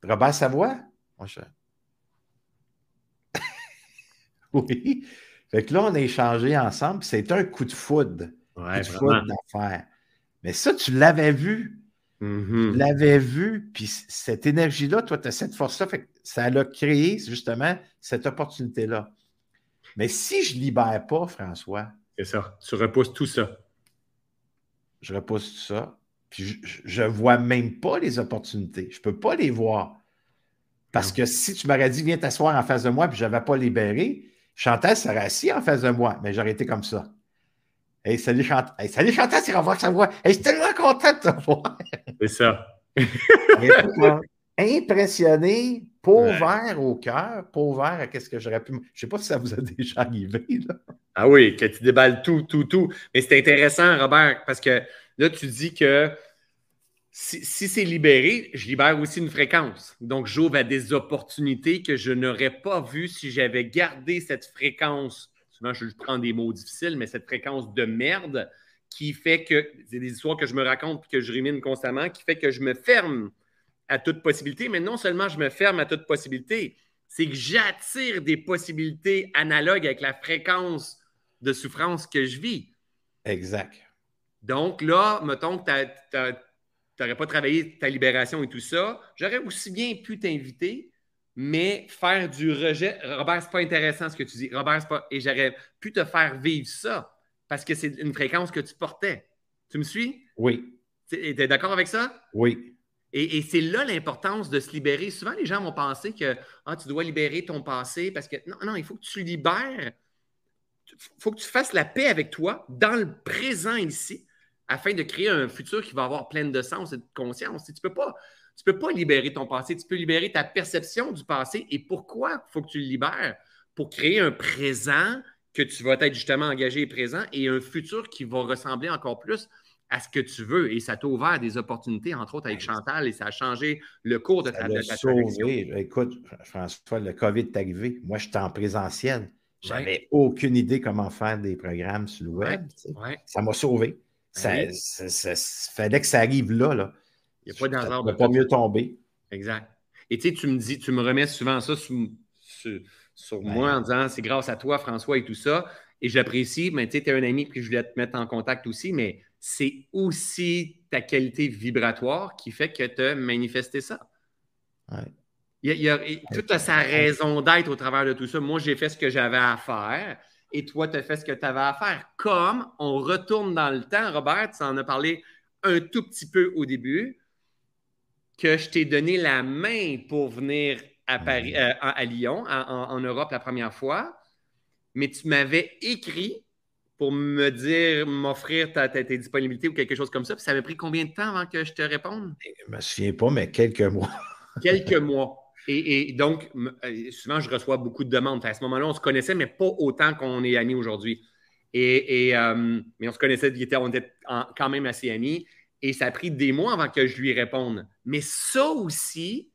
Robert Savoie? Moi, je [laughs] Oui. Fait que là, on a échangé ensemble, c'est un coup de foudre. Ouais, coup de foudre d'affaires. Mais ça, tu l'avais vu. Mm-hmm. Tu l'avais vu, puis cette énergie-là, toi, tu as cette force-là, fait ça a créé justement cette opportunité-là. Mais si je ne libère pas, François. C'est ça. Tu repousses tout ça. Je repousse tout ça. Puis je ne vois même pas les opportunités. Je ne peux pas les voir. Parce que si tu m'aurais dit, viens t'asseoir en face de moi, puis je n'avais pas libéré, Chantal serait assis en face de moi, mais j'aurais été comme ça. Hey, salut Chantal. Hey, salut Chantal, c'est revoir sa voix. Hey, je suis tellement content de te voir. C'est ça. [laughs] impressionné, pas ouvert au cœur, pas ouvert à qu'est-ce que j'aurais pu. Je ne sais pas si ça vous a [laughs] déjà arrivé. Là. Ah oui, que tu déballes tout, tout, tout. Mais c'est intéressant, Robert, parce que là, tu dis que si, c'est libéré, je libère aussi une fréquence. Donc, j'ouvre à des opportunités que je n'aurais pas vues si j'avais gardé cette fréquence. Souvent, je prends des mots difficiles, mais cette fréquence de merde qui fait que, c'est des histoires que je me raconte et que je rumine constamment, qui fait que je me ferme à toute possibilité, mais non seulement je me ferme à toute possibilité, c'est que j'attire des possibilités analogues avec la fréquence de souffrance que je vis. Exact. Donc là, mettons que tu n'aurais pas travaillé ta libération et tout ça, j'aurais aussi bien pu t'inviter, mais faire du rejet. Robert, c'est pas intéressant ce que tu dis. Robert, c'est pas. Et j'aurais pu te faire vivre ça parce que c'est une fréquence que tu portais. Tu me suis? Oui. Tu es d'accord avec ça? Oui. Et, c'est là l'importance de se libérer. Souvent, les gens vont penser que ah, tu dois libérer ton passé parce que non, non, il faut que tu libères. Il faut que tu fasses la paix avec toi dans le présent ici. afin de créer un futur qui va avoir plein de sens et de conscience. Tu ne peux, pas, peux pas libérer ton passé, tu peux libérer ta perception du passé. Et pourquoi il faut que tu le libères? Pour créer un présent que tu vas être justement engagé et présent et un futur qui va ressembler encore plus à ce que tu veux. Et ça t'a ouvert des opportunités, entre autres avec Chantal, et ça a changé le cours de ta, de Écoute, François, le COVID est arrivé. Moi, j'étais en présentiel. Je n'avais aucune idée comment faire des programmes sur le web. Ça m'a sauvé. Ben ça, fallait que ça arrive là. là. Il n'y a pas d'hasard. ne pas mieux tomber. Exact. Et tu sais, tu me dis, tu me remets souvent ça sur, sur, moi en disant c'est grâce à toi, François, et tout ça. Et j'apprécie, mais tu sais, tu es un ami, puis je voulais te mettre en contact aussi, mais c'est aussi ta qualité vibratoire qui fait que tu as manifesté ça. Il y a, tout a sa raison d'être au travers de tout ça. Moi, j'ai fait ce que j'avais à faire et toi, tu as fait ce que tu avais à faire. Comme on retourne dans le temps, Robert, tu en as parlé un tout petit peu au début, que je t'ai donné la main pour venir à, Paris, euh, à Lyon, en, Europe la première fois, mais tu m'avais écrit pour me dire, m'offrir ta, disponibilité ou quelque chose comme ça. Puis ça avait pris combien de temps avant que je te réponde? Je ne me souviens pas, mais quelques mois. [laughs] quelques mois. Et, donc, euh, souvent, je reçois beaucoup de demandes. à ce moment-là, on se connaissait, mais pas autant qu'on est amis aujourd'hui. Et, euh, mais on se connaissait, on était quand même assez amis. Et ça a pris des mois avant que je lui réponde. Mais ça aussi,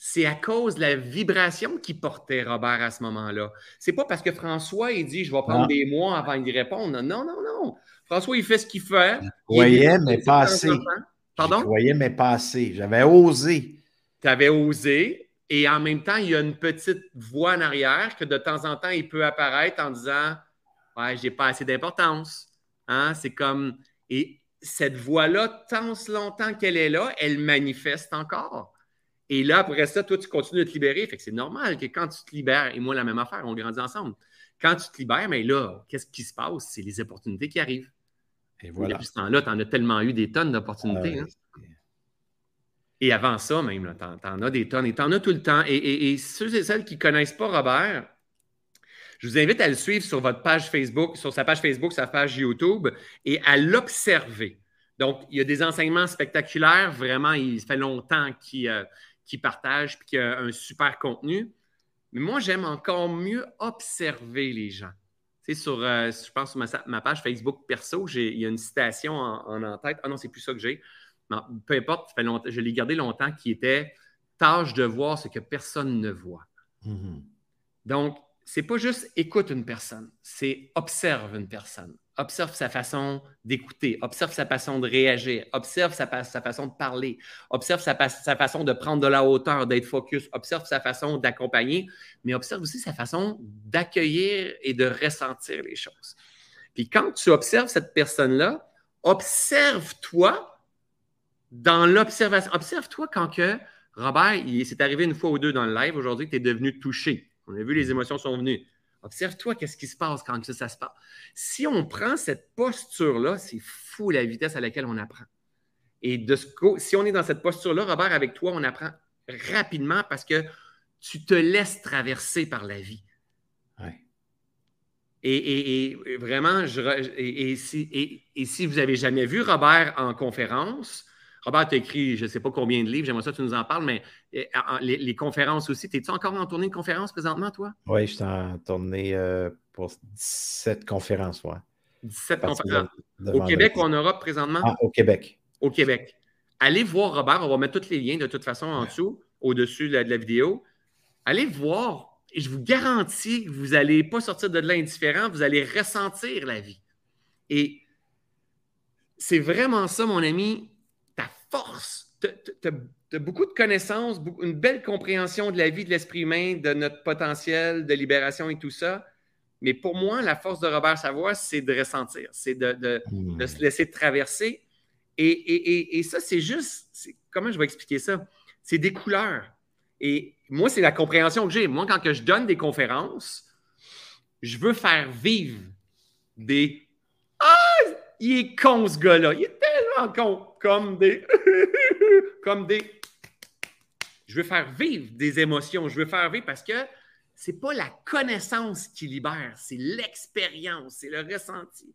c'est à cause de la vibration qui portait Robert à ce moment-là. C'est pas parce que François, il dit je vais prendre des mois avant d'y répondre. Non, non, non. François, il fait ce qu'il fait. Je voyais, mais pas assez. Pardon? Je mais pas assez. J'avais osé. Tu avais osé. Et en même temps, il y a une petite voix en arrière que de temps en temps, il peut apparaître en disant Ouais, j'ai pas assez d'importance. Hein? C'est comme. Et cette voix-là, tant longtemps qu'elle est là, elle manifeste encore. Et là, après ça, toi, tu continues de te libérer. Fait que c'est normal que quand tu te libères, et moi, la même affaire, on grandit ensemble. Quand tu te libères, mais là, qu'est-ce qui se passe? C'est les opportunités qui arrivent. Et voilà. depuis ce temps-là, tu en as tellement eu des tonnes d'opportunités. Ah hein. Et avant ça, même, tu en, as des tonnes et tu en as tout le temps. Et, ceux et celles qui ne connaissent pas Robert, je vous invite à le suivre sur votre page Facebook, sur sa page Facebook, sa page YouTube, et à l'observer. Donc, il y a des enseignements spectaculaires. Vraiment, il fait longtemps qu'il euh, partage et qu'il a un super contenu. Mais moi, j'aime encore mieux observer les gens. Tu sais, sur, euh, je pense sur ma, page Facebook perso, il y a une citation en, en, tête. Ah non, c'est plus ça que j'ai peu importe, je l'ai gardé longtemps, qui était tâche de voir ce que personne ne voit. Mm-hmm. Donc, c'est pas juste écoute une personne, c'est observe une personne. Observe sa façon d'écouter, observe sa façon de réagir, observe sa, façon de parler, observe sa, sa, façon de prendre de la hauteur, d'être focus, observe sa façon d'accompagner, mais observe aussi sa façon d'accueillir et de ressentir les choses. Puis quand tu observes cette personne-là, observe-toi dans l'observation. Observe-toi quand que Robert, il s'est arrivé une fois ou deux dans le live aujourd'hui que tu es devenu touché. On a vu, les émotions sont venues. Observe-toi qu'est-ce qui se passe quand ça, se passe. Si on prend cette posture-là, c'est fou la vitesse à laquelle on apprend. Et de ce, si on est dans cette posture-là, Robert, avec toi, on apprend rapidement parce que tu te laisses traverser par la vie. Et, vraiment, je, et, si, et, si, vous n'avez jamais vu Robert en conférence, Robert, tu as écrit je ne sais pas combien de livres, j'aimerais ça que tu nous en parles, mais eh, les, conférences aussi. Es-tu encore en tournée de conférences présentement, toi? Oui, je suis en tournée euh, pour 17 conférences. Ouais. 17 conférences. au Québec ou en Europe présentement? Ah, au Québec. Au Québec. Allez voir Robert, on va mettre tous les liens de toute façon en dessous, au-dessus de, la, vidéo. Allez voir, et je vous garantis que vous n'allez pas sortir de là indifférent, vous allez ressentir la vie. Et c'est vraiment ça, mon ami force. Tu as, beaucoup de connaissances, une belle compréhension de la vie de l'esprit humain, de notre potentiel de libération et tout ça. Mais pour moi, la force de Robert Savoie, c'est de ressentir, c'est de, hmm. se laisser traverser. Et, ça, c'est juste, comment je vais expliquer ça? C'est des couleurs. Et moi, c'est la compréhension que j'ai. Moi, quand que je donne des conférences, je veux faire vivre des Ah, il est con ce gars-là. Il est comme des. [laughs] comme des. Je veux faire vivre des émotions. Je veux faire vivre parce que c'est pas la connaissance qui libère, c'est l'expérience, c'est le ressenti.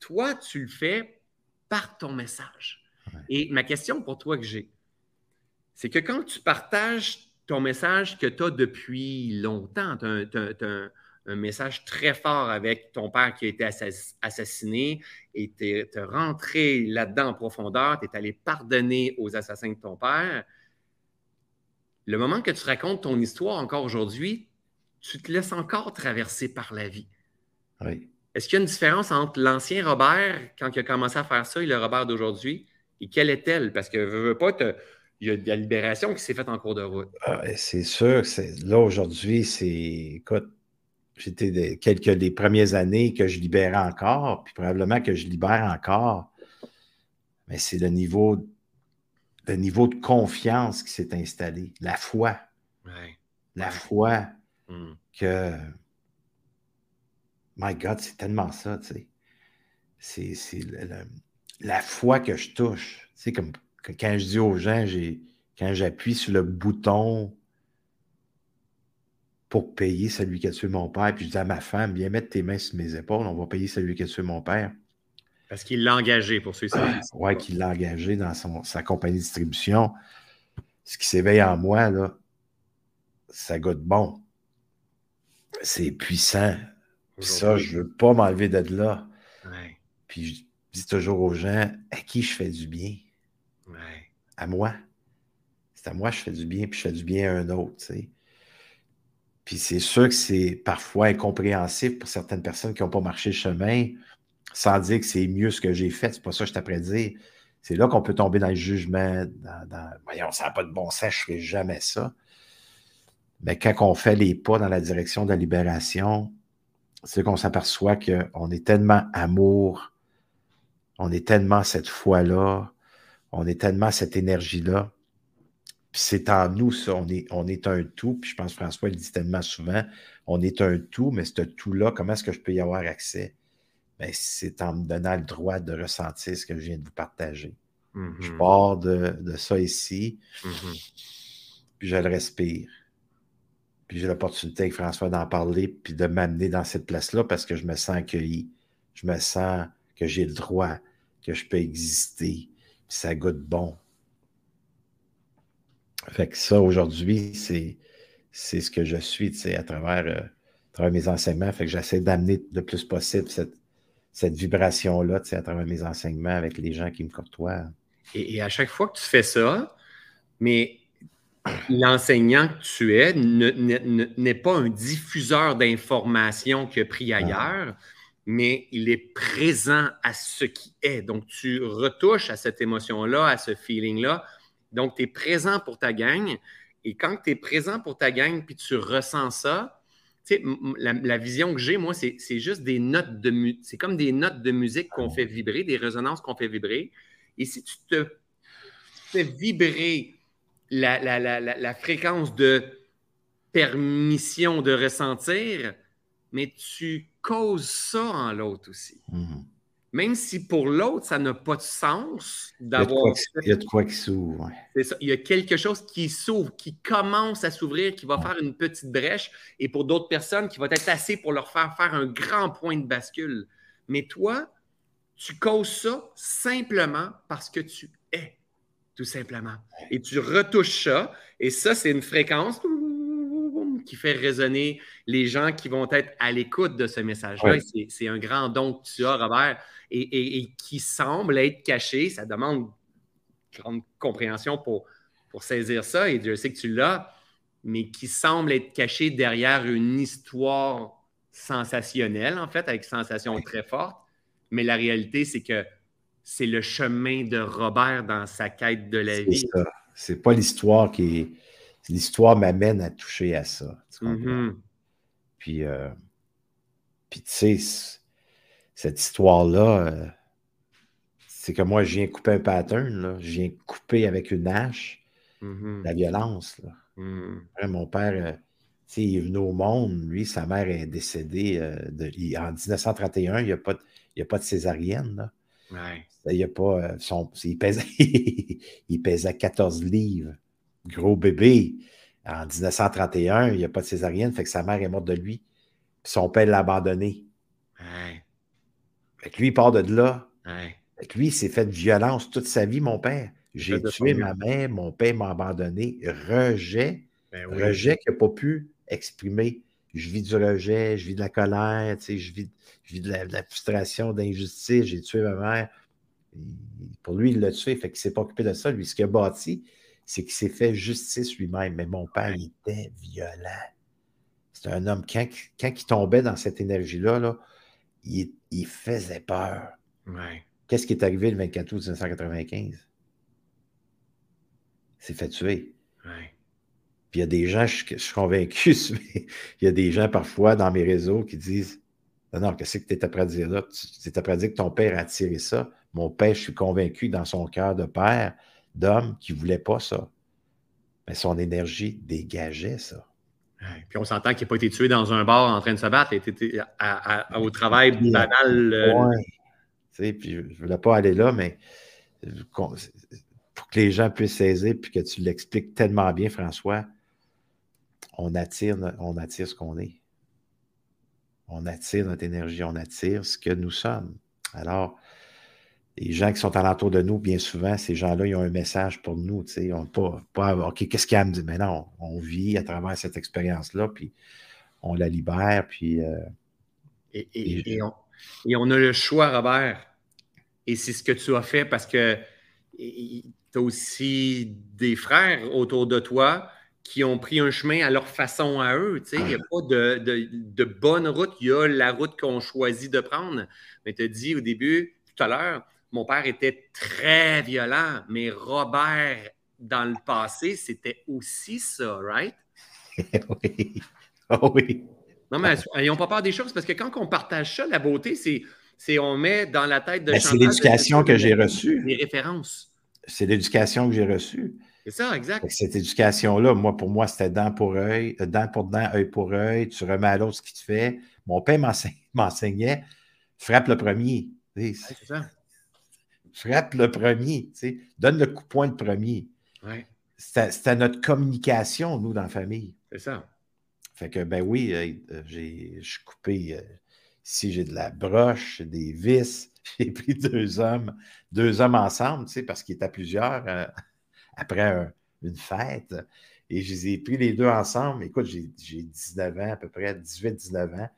Toi, tu le fais par ton message. Et ma question pour toi que j'ai, c'est que quand tu partages ton message que tu as depuis longtemps, tu as, un message très fort avec ton père qui a été assassiné et tu es, rentré là-dedans en profondeur, tu es allé pardonner aux assassins de ton père. Le moment que tu racontes ton histoire encore aujourd'hui, tu te laisses encore traverser par la vie. Oui. Est-ce qu'il y a une différence entre l'ancien Robert, quand il a commencé à faire ça, et le Robert d'aujourd'hui? Et quelle est-elle? Parce que veux, pas, il y a de la libération qui s'est faite en cours de route. Ah, c'est sûr. Là, aujourd'hui, c'est. Écoute, des, quelques des premières années que je libérais encore, puis probablement que je libère encore. Mais c'est le niveau, le niveau de confiance qui s'est installé, la foi. La foi hmm. que My God, c'est tellement ça, tu sais. C'est la foi que je touche. Tu sais, comme quand je dis aux gens, quand j'appuie sur le bouton pour payer celui qui a tué mon père, puis je dis à ma femme, viens mettre tes mains sur mes épaules, on va payer celui qui a tué mon père. Parce qu'il l'a engagé pour ceux ci Oui, qu'il l'a engagé dans son, sa compagnie de distribution. Ce qui s'éveille en moi, là, ça goûte bon. C'est puissant. Ça, je ne veux pas m'enlever de là. Puis je dis toujours aux gens à qui je fais du bien? À moi. C'est à moi que je fais du bien, puis je fais du bien à un autre. Puis c'est sûr que c'est parfois incompréhensible pour certaines personnes qui n'ont pas marché le chemin, sans dire que c'est mieux ce que j'ai fait. C'est pas ça que je t'apprends. C'est là qu'on peut tomber dans le jugement, dans, voyons, ça n'a pas de bon sens, je ne ferai jamais ça. Mais quand on fait les pas dans la direction de la libération, c'est qu'on s'aperçoit qu'on est tellement amour, on est tellement cette foi-là, on est tellement cette énergie-là. Puis c'est en nous, ça, on est, on est un tout. Puis je pense que François le dit tellement souvent, on est un tout, mais ce tout-là, comment est-ce que je peux y avoir accès? Bien, c'est en me donnant le droit de ressentir ce que je viens de vous partager. Je mm-hmm. pars de, ça ici, mm-hmm. puis je le respire. Puis j'ai l'opportunité avec François d'en parler, puis de m'amener dans cette place-là parce que je me sens accueilli. Je me sens que j'ai le droit, que je peux exister. Puis ça goûte bon. Fait que ça, aujourd'hui, c'est, c'est ce que je suis, tu sais, à travers, euh, à travers mes enseignements. Fait que j'essaie d'amener le plus possible cette, cette vibration-là, tu sais, à travers mes enseignements avec les gens qui me côtoient. Et, et à chaque fois que tu fais ça, mais l'enseignant que tu es n'est pas un diffuseur d'informations qui a pris ailleurs, mais il est présent à ce qui est. Donc, tu retouches à cette émotion-là, à ce feeling-là. Donc, tu es présent pour ta gang. Et quand tu es présent pour ta gang, puis tu ressens ça, la, la, vision que j'ai, moi, c'est juste des notes de musique. C'est comme des notes de musique qu'on fait vibrer, des résonances qu'on fait vibrer. Et si tu te fais vibrer la, fréquence de permission de ressentir, mais tu causes ça en l'autre aussi. Mhm. Même si pour l'autre, ça n'a pas de sens d'avoir. Il y a de quoi qui s'ouvre. C'est ça. Il y a quelque chose qui s'ouvre, qui commence à s'ouvrir, qui va faire une petite brèche, et pour d'autres personnes, qui va être assez pour leur faire faire un grand point de bascule. Mais toi, tu causes ça simplement parce que tu es tout simplement. Et tu retouches ça, et ça, c'est une fréquence qui fait résonner les gens qui vont être à l'écoute de ce message-là. C'est un grand don que tu as, Robert, et, qui semble être caché. Ça demande grande compréhension pour, pour saisir ça, et je sais que tu l'as, mais qui semble être caché derrière une histoire sensationnelle, en fait, avec sensation très forte. Mais la réalité, c'est que c'est le chemin de Robert dans sa quête de la vie. C'est pas l'histoire qui est. L'histoire m'amène à toucher à ça. Mm-hmm. Puis, euh, puis tu sais, cette histoire-là, euh, c'est que moi, je viens couper un pattern, là. je viens couper avec une hache mm-hmm. la violence. Là. Mm-hmm. mon père, euh, il est venu au monde, lui, sa mère est décédée de, en 1931, il n'y a, pas de, a pas de césarienne. Là. Il, a pas, euh, son, il, pesait, [laughs] il pesait 14 livres. Gros bébé. En 1931, il n'y a pas de césarienne, fait que sa mère est morte de lui. Puis son père l'a abandonné. Ouais. Fait que lui, il part de là. Ouais. lui, il s'est fait violence toute sa vie, mon père. J'ai tué ma mère, mon père m'a abandonné. Rejet. Ben rejet qu'il n'a pas pu exprimer. Je vis du rejet, je vis de la colère, je vis, je vis de, la, frustration, d'injustice. J'ai tué ma mère. pour lui, il l'a tué, fait qu'il ne s'est pas occupé de ça. Lui, ce qu'il a bâti, c'est qu'il s'est fait justice lui-même. Mais mon père, il était violent. C'est un homme, quand, quand, il tombait dans cette énergie-là, là, il, il, faisait peur. Qu'est-ce qui est arrivé le 24 août 1995? s'est fait tuer. Puis il y a des gens, je, suis convaincu, [laughs] il y a des gens parfois dans mes réseaux qui disent Non, non, qu'est-ce que tu étais prêt à dire là? Tu étais prêt à dire que ton père a tiré ça. Mon père, je suis convaincu dans son cœur de père, d'homme, qui ne voulait pas ça. Mais son énergie dégageait ça. Puis on s'entend qu'il n'a pas été tué dans un bar en train de se battre, il était au travail banal. Euh, oui. Tu sais, puis je ne voulais pas aller là, mais pour que les gens puissent saisir puis que tu l'expliques tellement bien, François, on attire, on attire ce qu'on est. On attire notre énergie, on attire ce que nous sommes. Alors, les gens qui sont alentour de nous, bien souvent, ces gens-là, ils ont un message pour nous. Tu sais, on pas, pas OK, qu'est-ce qu'il y a à me dire? Mais non, on vit à travers cette expérience-là, puis on la libère, puis. Euh, et, on, et, on, a le choix, Robert. Et c'est ce que tu as fait parce que tu as aussi des frères autour de toi qui ont pris un chemin à leur façon à eux. Il n'y a pas de, bonne route, il y a la route qu'on choisit de prendre. Mais tu as dit au début, tout à l'heure, mon père était très violent, mais Robert, dans le passé, c'était aussi ça, right? [laughs] oui. Oh oui. Non, mais ils n'ont pas peur des choses parce que quand on partage ça, la beauté, c'est c'est on met dans la tête de ben, C'est l'éducation que j'ai reçue. Les références c'est l'éducation que j'ai reçue. C'est ça, exact. Cette éducation-là, moi, pour moi, c'était dent pour œil, euh, dent pour dent, œil pour œil, tu remets à l'autre ce qu'il te fait. Mon père [laughs] m'enseignait, frappe le premier. c'est ça. Frappe le premier, donne le coup de poing le premier. Ouais. C'était notre communication, nous, dans la famille. C'est ça. Fait que, ben oui, euh, euh, j'ai, je suis coupé. si j'ai de la broche, des vis, [laughs] j'ai pris deux hommes, deux hommes ensemble, tu sais, parce qu'ils étaient plusieurs euh, après une fête. Et je les ai pris les deux ensemble. Écoute, j'ai 19 ans, à peu près 18-19 ans.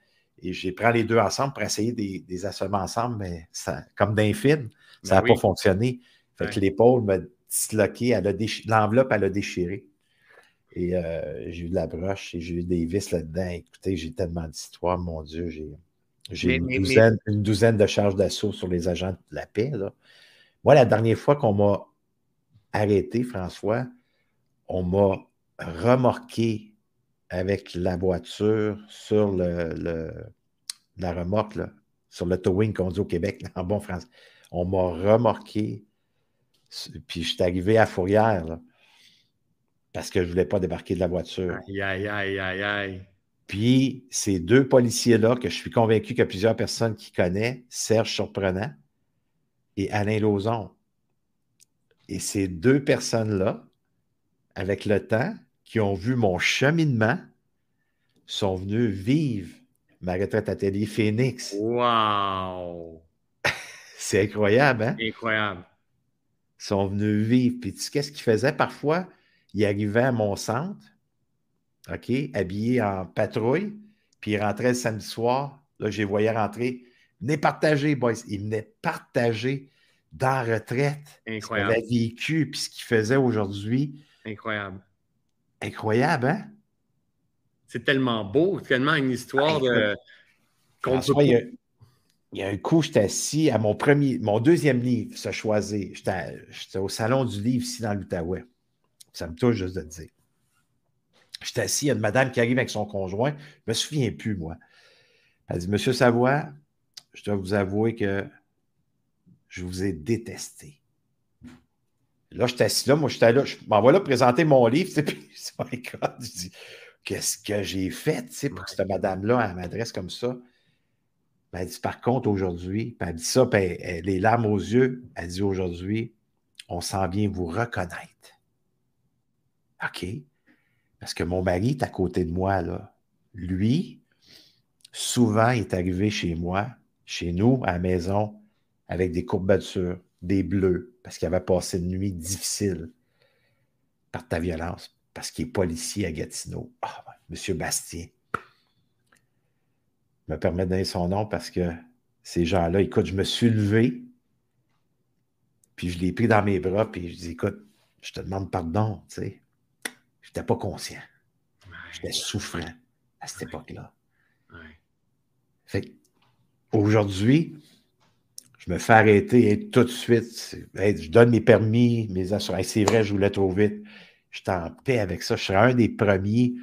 Et j'ai pris les deux ensemble pour essayer des, assommer ensemble, mais ça, comme d'un film, ça n'a ben pas fonctionné. Fait que l'épaule m'a disloqué, l'enveloppe, elle a déchiré. Et euh, j'ai eu de la broche et j'ai eu des vis là-dedans. Écoutez, j'ai tellement d'histoires, mon Dieu, j'ai j'ai une, douzaine, de charges d'assaut sur les agents de la paix. Moi, la dernière fois qu'on m'a arrêté, François, on m'a remorqué avec la voiture sur le, la remorque, sur le towing qu'on dit au Québec, [laughs] en bon français. On m'a remorqué, puis je suis arrivé à Fourrière, parce que je ne voulais pas débarquer de la voiture. Aïe, aïe, aïe, aïe, aïe. Puis ces deux policiers-là, que je suis convaincu qu'il y a plusieurs personnes qui connaissent, Serge Surprenant et Alain Lauzon. Et ces deux personnes-là, avec le temps, qui ont vu mon cheminement, sont venus vivre ma retraite atelier Phoenix. Wow! [laughs] C'est incroyable, hein? Incroyable. Ils sont venus vivre. Puis tu sais, qu'est-ce qu'ils faisaient? Parfois? Ils arrivaient à mon centre, OK, habillé en patrouille, puis il rentrait le samedi soir. Là, j'ai voyé rentrer. Venez partager, boys. Il venait partager dans la retraite. Incroyable. Ce vécu, puis ce qu'il faisait aujourd'hui. Incroyable. Incroyable, hein? C'est tellement beau, tellement une histoire de. il, y a, un coup, j'étais assis à mon premier, mon deuxième livre, se choisir. J'étais au salon du livre ici dans l'Outaouais. Ça me touche juste de le dire. J'étais assis, il y a une madame qui arrive avec son conjoint. Je ne me souviens plus, moi. Elle dit Monsieur Savoie, je dois vous avouer que je vous ai détesté. Là, j'étais assis là, moi, j'étais là, je m'envoie là présenter mon livre, tu sais, [laughs] puis, oh je dis Qu'est-ce que j'ai fait, tu sais, pour que cette madame-là, elle m'adresse comme ça? elle dit Par contre, aujourd'hui, elle dit ça, puis les larmes aux yeux, elle dit aujourd'hui, on sent bien vous reconnaître. OK. Parce que mon mari est à côté de moi, là. Lui, souvent, il est arrivé chez moi, chez nous, à la maison, avec des courbatures, des bleus, parce qu'il avait passé une nuit difficile par ta violence, parce qu'il est policier à Gatineau. Ah, Monsieur Bastien. Je me permets de donner son nom parce que ces gens-là, écoute, je me suis levé, puis je l'ai pris dans mes bras, puis je dis, écoute, je te demande pardon, tu sais. Je n'étais pas conscient. J'étais souffrant à cette époque-là. Fait aujourd'hui, je me fais arrêter tout de suite, je donne mes permis, mes assurances. C'est vrai, je voulais trop vite. Je suis en paix avec ça. Je serais un des premiers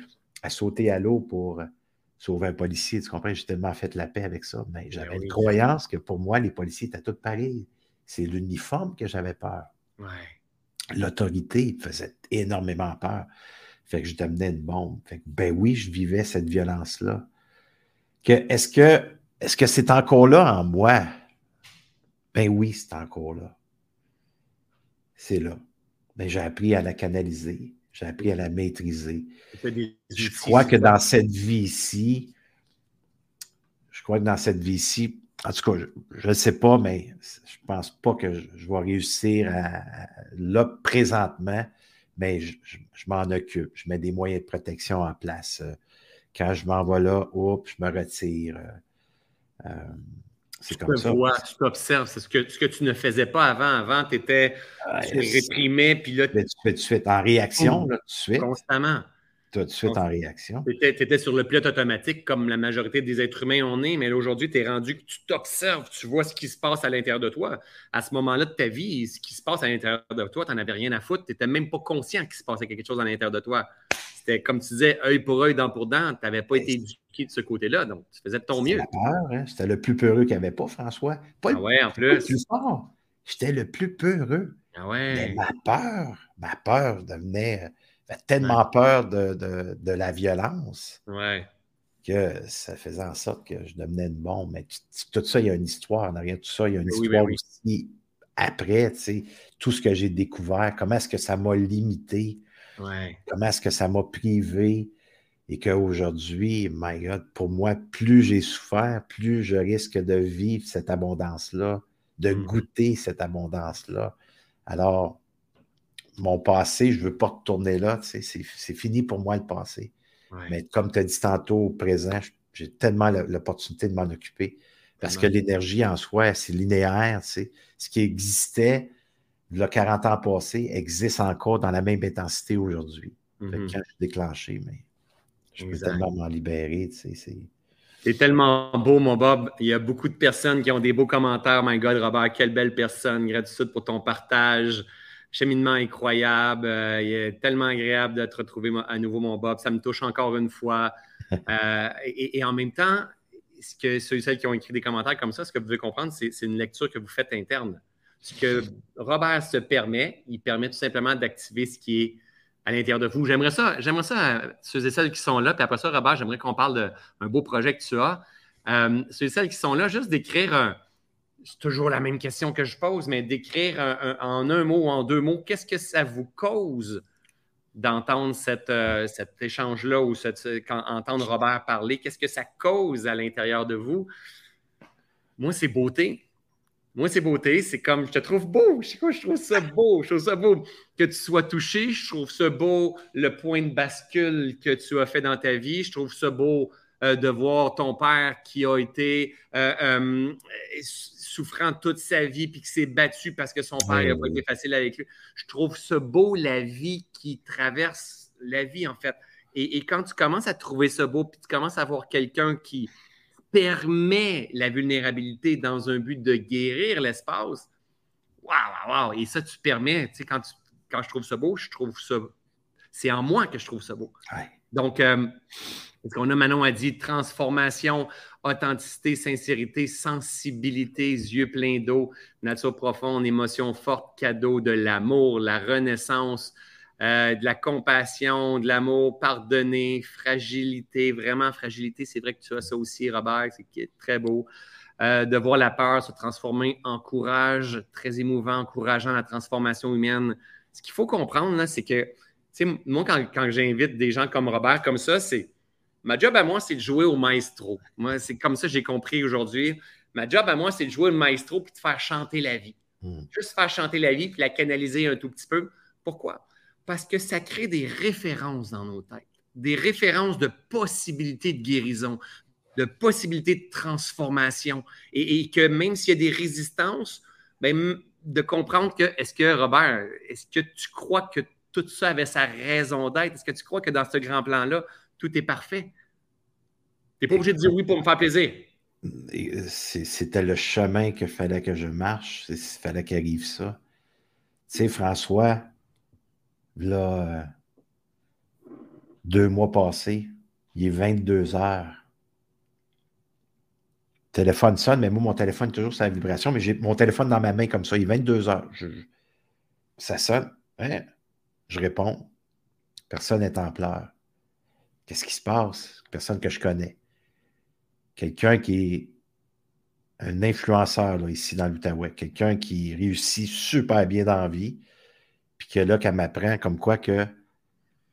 à sauter à l'eau pour sauver un policier. Tu comprends? J'ai tellement fait la paix avec ça. Mais ben j'avais une croyance que pour moi, les policiers étaient tous pareils. C'est l'uniforme que j'avais peur. L'autorité faisait énormément peur. Fait que je devenais une bombe. Fait que, ben oui, je vivais cette violence-là. est-ce que est-ce que c'est encore là en moi? Ben oui, c'est encore là. C'est là. Ben, j'ai appris à la canaliser, j'ai appris à la maîtriser. Je crois que dans cette vie-ci, je crois que dans cette vie-ci, en tout cas, je ne sais pas, mais je ne pense pas que je, vais réussir à, là présentement, mais je, m'en occupe. Je mets des moyens de protection en place. Quand je m'en vais là, oups, je me retire. Euh, c'est comme ça. Vois, tu t'observes. C'est ce que, ce que tu ne faisais pas avant. Avant, tu étais. tu réprimais, puis là. tu fais tout de suite en réaction, là, tout de suite. Constamment. Tout de suite en réaction. Tu étais, sur le pilote automatique comme la majorité des êtres humains en est, mais aujourd'hui, tu es rendu que tu t'observes, tu vois ce qui se passe à l'intérieur de toi. À ce moment-là de ta vie, ce qui se passe à l'intérieur de toi, tu n'en avais rien à foutre. Tu n'étais même pas conscient qu'il se passait quelque chose à l'intérieur de toi. C'était comme tu disais, œil pour œil, dent pour dent. Tu n'avais pas été éduqué de ce côté-là, donc tu faisais de ton mieux. Hein. C'était le plus peureux qu'il n'y avait pas, François. Pas ah ouais, en plus. J'étais le plus peureux. Ah ouais. Mais ma peur, ma peur devenait tellement peur de, la violence que ça faisait en sorte que je devenais une bombe. Mais tout ça, il y a une histoire en arrière. Tout ça, il y a une histoire aussi après, tu sais, tout ce que j'ai découvert, comment est-ce que ça m'a limité, comment est-ce que ça m'a privé. Et qu'aujourd'hui, my God, pour moi, plus j'ai souffert, plus je risque de vivre cette abondance-là, de mmh goûter cette abondance-là. Alors, mon passé, je ne veux pas retourner là. c'est fini pour moi le passé. Mais comme tu as dit tantôt, au présent, j'ai tellement l'opportunité de m'en occuper. Parce que l'énergie en soi, c'est linéaire. Ce qui existait a 40 ans passés existe encore dans la même intensité aujourd'hui. Mm-hmm. Quand je suis déclenché, mais je peux tellement m'en libérer. C'est tellement beau, mon Bob. Il y a beaucoup de personnes qui ont des beaux commentaires. My God, Robert, quelle belle personne. Gratitude pour ton partage cheminement incroyable. Euh, il est tellement agréable de te retrouver à nouveau, mon Bob. Ça me touche encore une fois. [laughs] Euh, et, en même temps, ce que ceux et celles qui ont écrit des commentaires comme ça, ce que vous devez comprendre, c'est une lecture que vous faites interne. Ce que Robert se permet, il permet tout simplement d'activer ce qui est à l'intérieur de vous. J'aimerais ça, j'aimerais ça, ceux et celles qui sont là, puis après ça, Robert, j'aimerais qu'on parle d'un beau projet que tu as. Euh, ceux et celles qui sont là, juste d'écrire c'est toujours la même question que je pose, mais d'écrire en un mot ou en deux mots, qu'est-ce que ça vous cause d'entendre euh, cet échange-là ou entendre Robert parler? Qu'est-ce que ça cause à l'intérieur de vous? Moi, c'est beauté. Moi, c'est beauté. C'est comme, je te trouve beau. Je, je trouve ça beau. Je trouve ça beau que tu sois touché. Je trouve ça beau le point de bascule que tu as fait dans ta vie. Je trouve ça beau euh, de voir ton père qui a été euh, souffrant toute sa vie puis qui s'est battu parce que son père n'a pas été facile avec lui. Je trouve ça beau, la vie qui traverse la vie, en fait. Et, quand tu commences à trouver ça beau, puis tu commences à voir quelqu'un qui permet la vulnérabilité dans un but de guérir l'espace, waouh, waouh, wow. Et ça, tu permets, tu sais, quand, quand je trouve ça beau, je trouve ça. C'est en moi que je trouve ça beau. Donc, euh, ce qu'on a Manon a dit transformation, authenticité, sincérité, sensibilité, yeux pleins d'eau, nature profonde, émotion forte, cadeau de l'amour, la renaissance, euh, de la compassion, de l'amour, pardonner, fragilité, vraiment fragilité. C'est vrai que tu as ça aussi, Robert, c'est très beau. Euh, de voir la peur se transformer en courage, très émouvant, encourageant la transformation humaine. Ce qu'il faut comprendre, c'est que, moi, quand, quand j'invite des gens comme Robert comme ça, c'est Ma job à moi, c'est de jouer au maestro. Moi, c'est comme ça que j'ai compris aujourd'hui. Ma job à moi, c'est de jouer au maestro puis de faire chanter la vie. Hmm. Juste faire chanter la vie puis la canaliser un tout petit peu. Pourquoi? Parce que ça crée des références dans nos têtes, des références de possibilités de guérison, de possibilités de transformation. Et, que même s'il y a des résistances, ben, de comprendre que, est-ce que, Robert, est-ce que tu crois que tout ça avait sa raison d'être? Est-ce que tu crois que dans ce grand plan-là, tout est parfait? Tu n'es pas obligé de dire oui pour me faire plaisir. C'était le chemin qu'il fallait que je marche. Il fallait qu'il arrive ça. Tu sais, François, là, deux mois passés, il est 22 heures. téléphone sonne, mais moi, mon téléphone toujours la vibration, mais j'ai mon téléphone dans ma main comme ça. Il est 22 heures. ça sonne. Hein? Je réponds. Personne n'est en pleurs. Qu'est-ce qui se passe? Personne que je connais. Quelqu'un qui est un influenceur ici dans l'Outaouais, quelqu'un qui réussit super bien dans la vie, puis que là, qu'elle m'apprend comme quoi que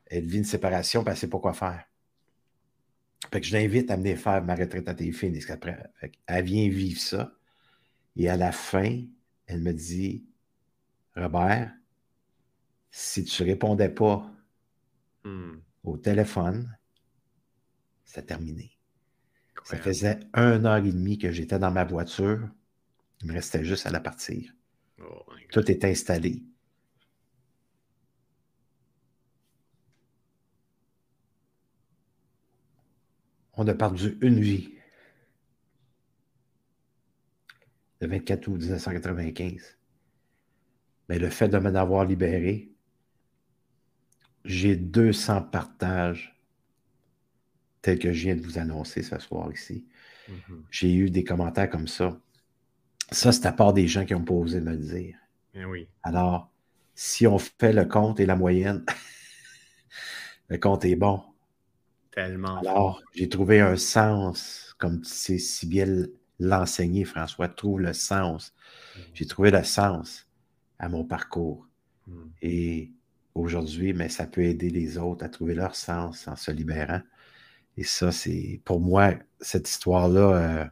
elle vit une séparation, puis elle ne sait pas quoi faire. Fait que je l'invite à venir faire ma retraite à tes filles. Elle vient vivre ça. Et à la fin, elle me dit Robert, si tu ne répondais pas hmm. au téléphone, c'est terminé. Ça faisait un heure et demie que j'étais dans ma voiture. Il me restait juste à la partir. Oh Tout est installé. On a perdu une vie. Le 24 août 1995. Mais le fait de m'en avoir libéré, j'ai 200 partages tels que je viens de vous annoncer ce soir ici. Mm-hmm. J'ai eu des commentaires comme ça. Ça, c'est à part des gens qui ont pas osé me le dire. Eh oui. Alors, si on fait le compte et la moyenne, [laughs] le compte est bon. Tellement. Alors, j'ai trouvé un sens, comme tu sais si bien l'enseigner, François, trouve le sens. Mm. J'ai trouvé le sens à mon parcours. Mm. Et aujourd'hui, mais ça peut aider les autres à trouver leur sens en se libérant. Et ça, c'est pour moi, cette histoire-là, euh,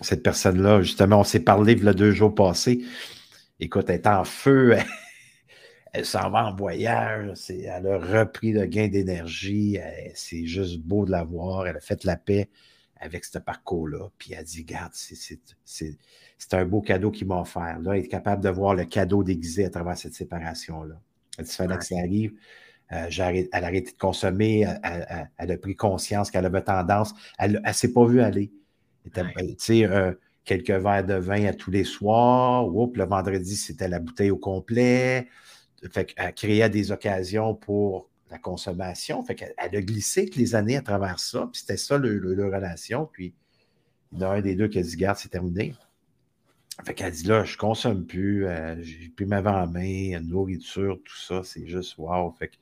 cette personne-là, justement, on s'est parlé le deux jours passés. Écoute, elle est en feu, elle, s'en va en voyage, elle a repris le gain d'énergie, c'est juste beau de la voir, elle a fait la paix avec ce parcours-là. Puis elle dit, regarde, c'est un beau cadeau qu'il m'a offert. Là, elle est capable de voir le cadeau déguisé à travers cette séparation-là. Elle dit, fallait que ça arrive. Euh, elle a arrêté de consommer, elle, a pris conscience qu'elle avait tendance, elle ne s'est pas vue aller. Tu sais, euh, quelques verres de vin à tous les soirs. le vendredi, c'était la bouteille au complet. Fait elle créait des occasions pour la consommation. Fait qu'elle a glissé toutes les années à travers ça. Puis c'était ça, le, relation. Puis il y en a un des deux qui a dit Garde, c'est terminé. Fait qu'elle dit là, je consomme plus, euh, j'ai plus ma en main, nourriture, tout ça, c'est juste wow. Fait que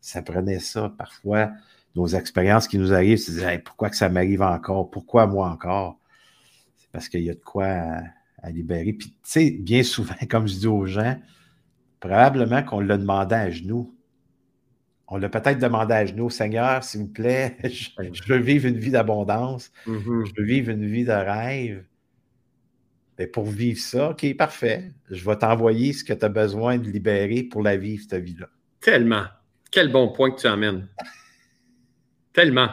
ça prenait ça. Parfois, nos expériences qui nous arrivent, c'est pourquoi que ça m'arrive encore? Pourquoi moi encore? C'est parce qu'il y a de quoi à, libérer. Puis, tu sais, bien souvent, [laughs] comme je dis aux gens, probablement qu'on l'a demandé à genoux. On l'a peut-être demandé à genoux, Seigneur, s'il vous plaît, [laughs] je, veux vivre une vie d'abondance, mm-hmm. je veux vivre une vie de rêve. Mais pour vivre ça, OK, parfait. Je vais t'envoyer ce que tu as besoin de libérer pour la vivre, cette vie-là. Tellement. Quel bon point que tu amènes. Tellement.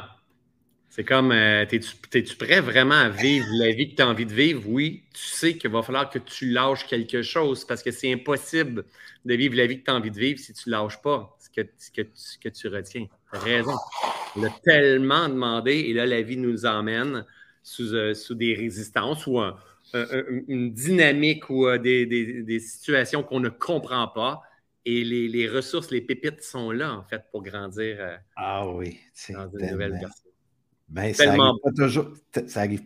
C'est comme, euh, es-tu prêt vraiment à vivre la vie que tu as envie de vivre? Oui, tu sais qu'il va falloir que tu lâches quelque chose parce que c'est impossible de vivre la vie que tu as envie de vivre si tu ne lâches pas ce que, que, tu, que tu retiens. Tu as raison. On a tellement demandé et là, la vie nous emmène sous, euh, sous des résistances ou une dynamique ou euh, des, des, des situations qu'on ne comprend pas. Et les, ressources, les pépites sont là, en fait, pour grandir euh, ah oui, dans une nouvelle version. Ben, ça n'arrive pas, toujours,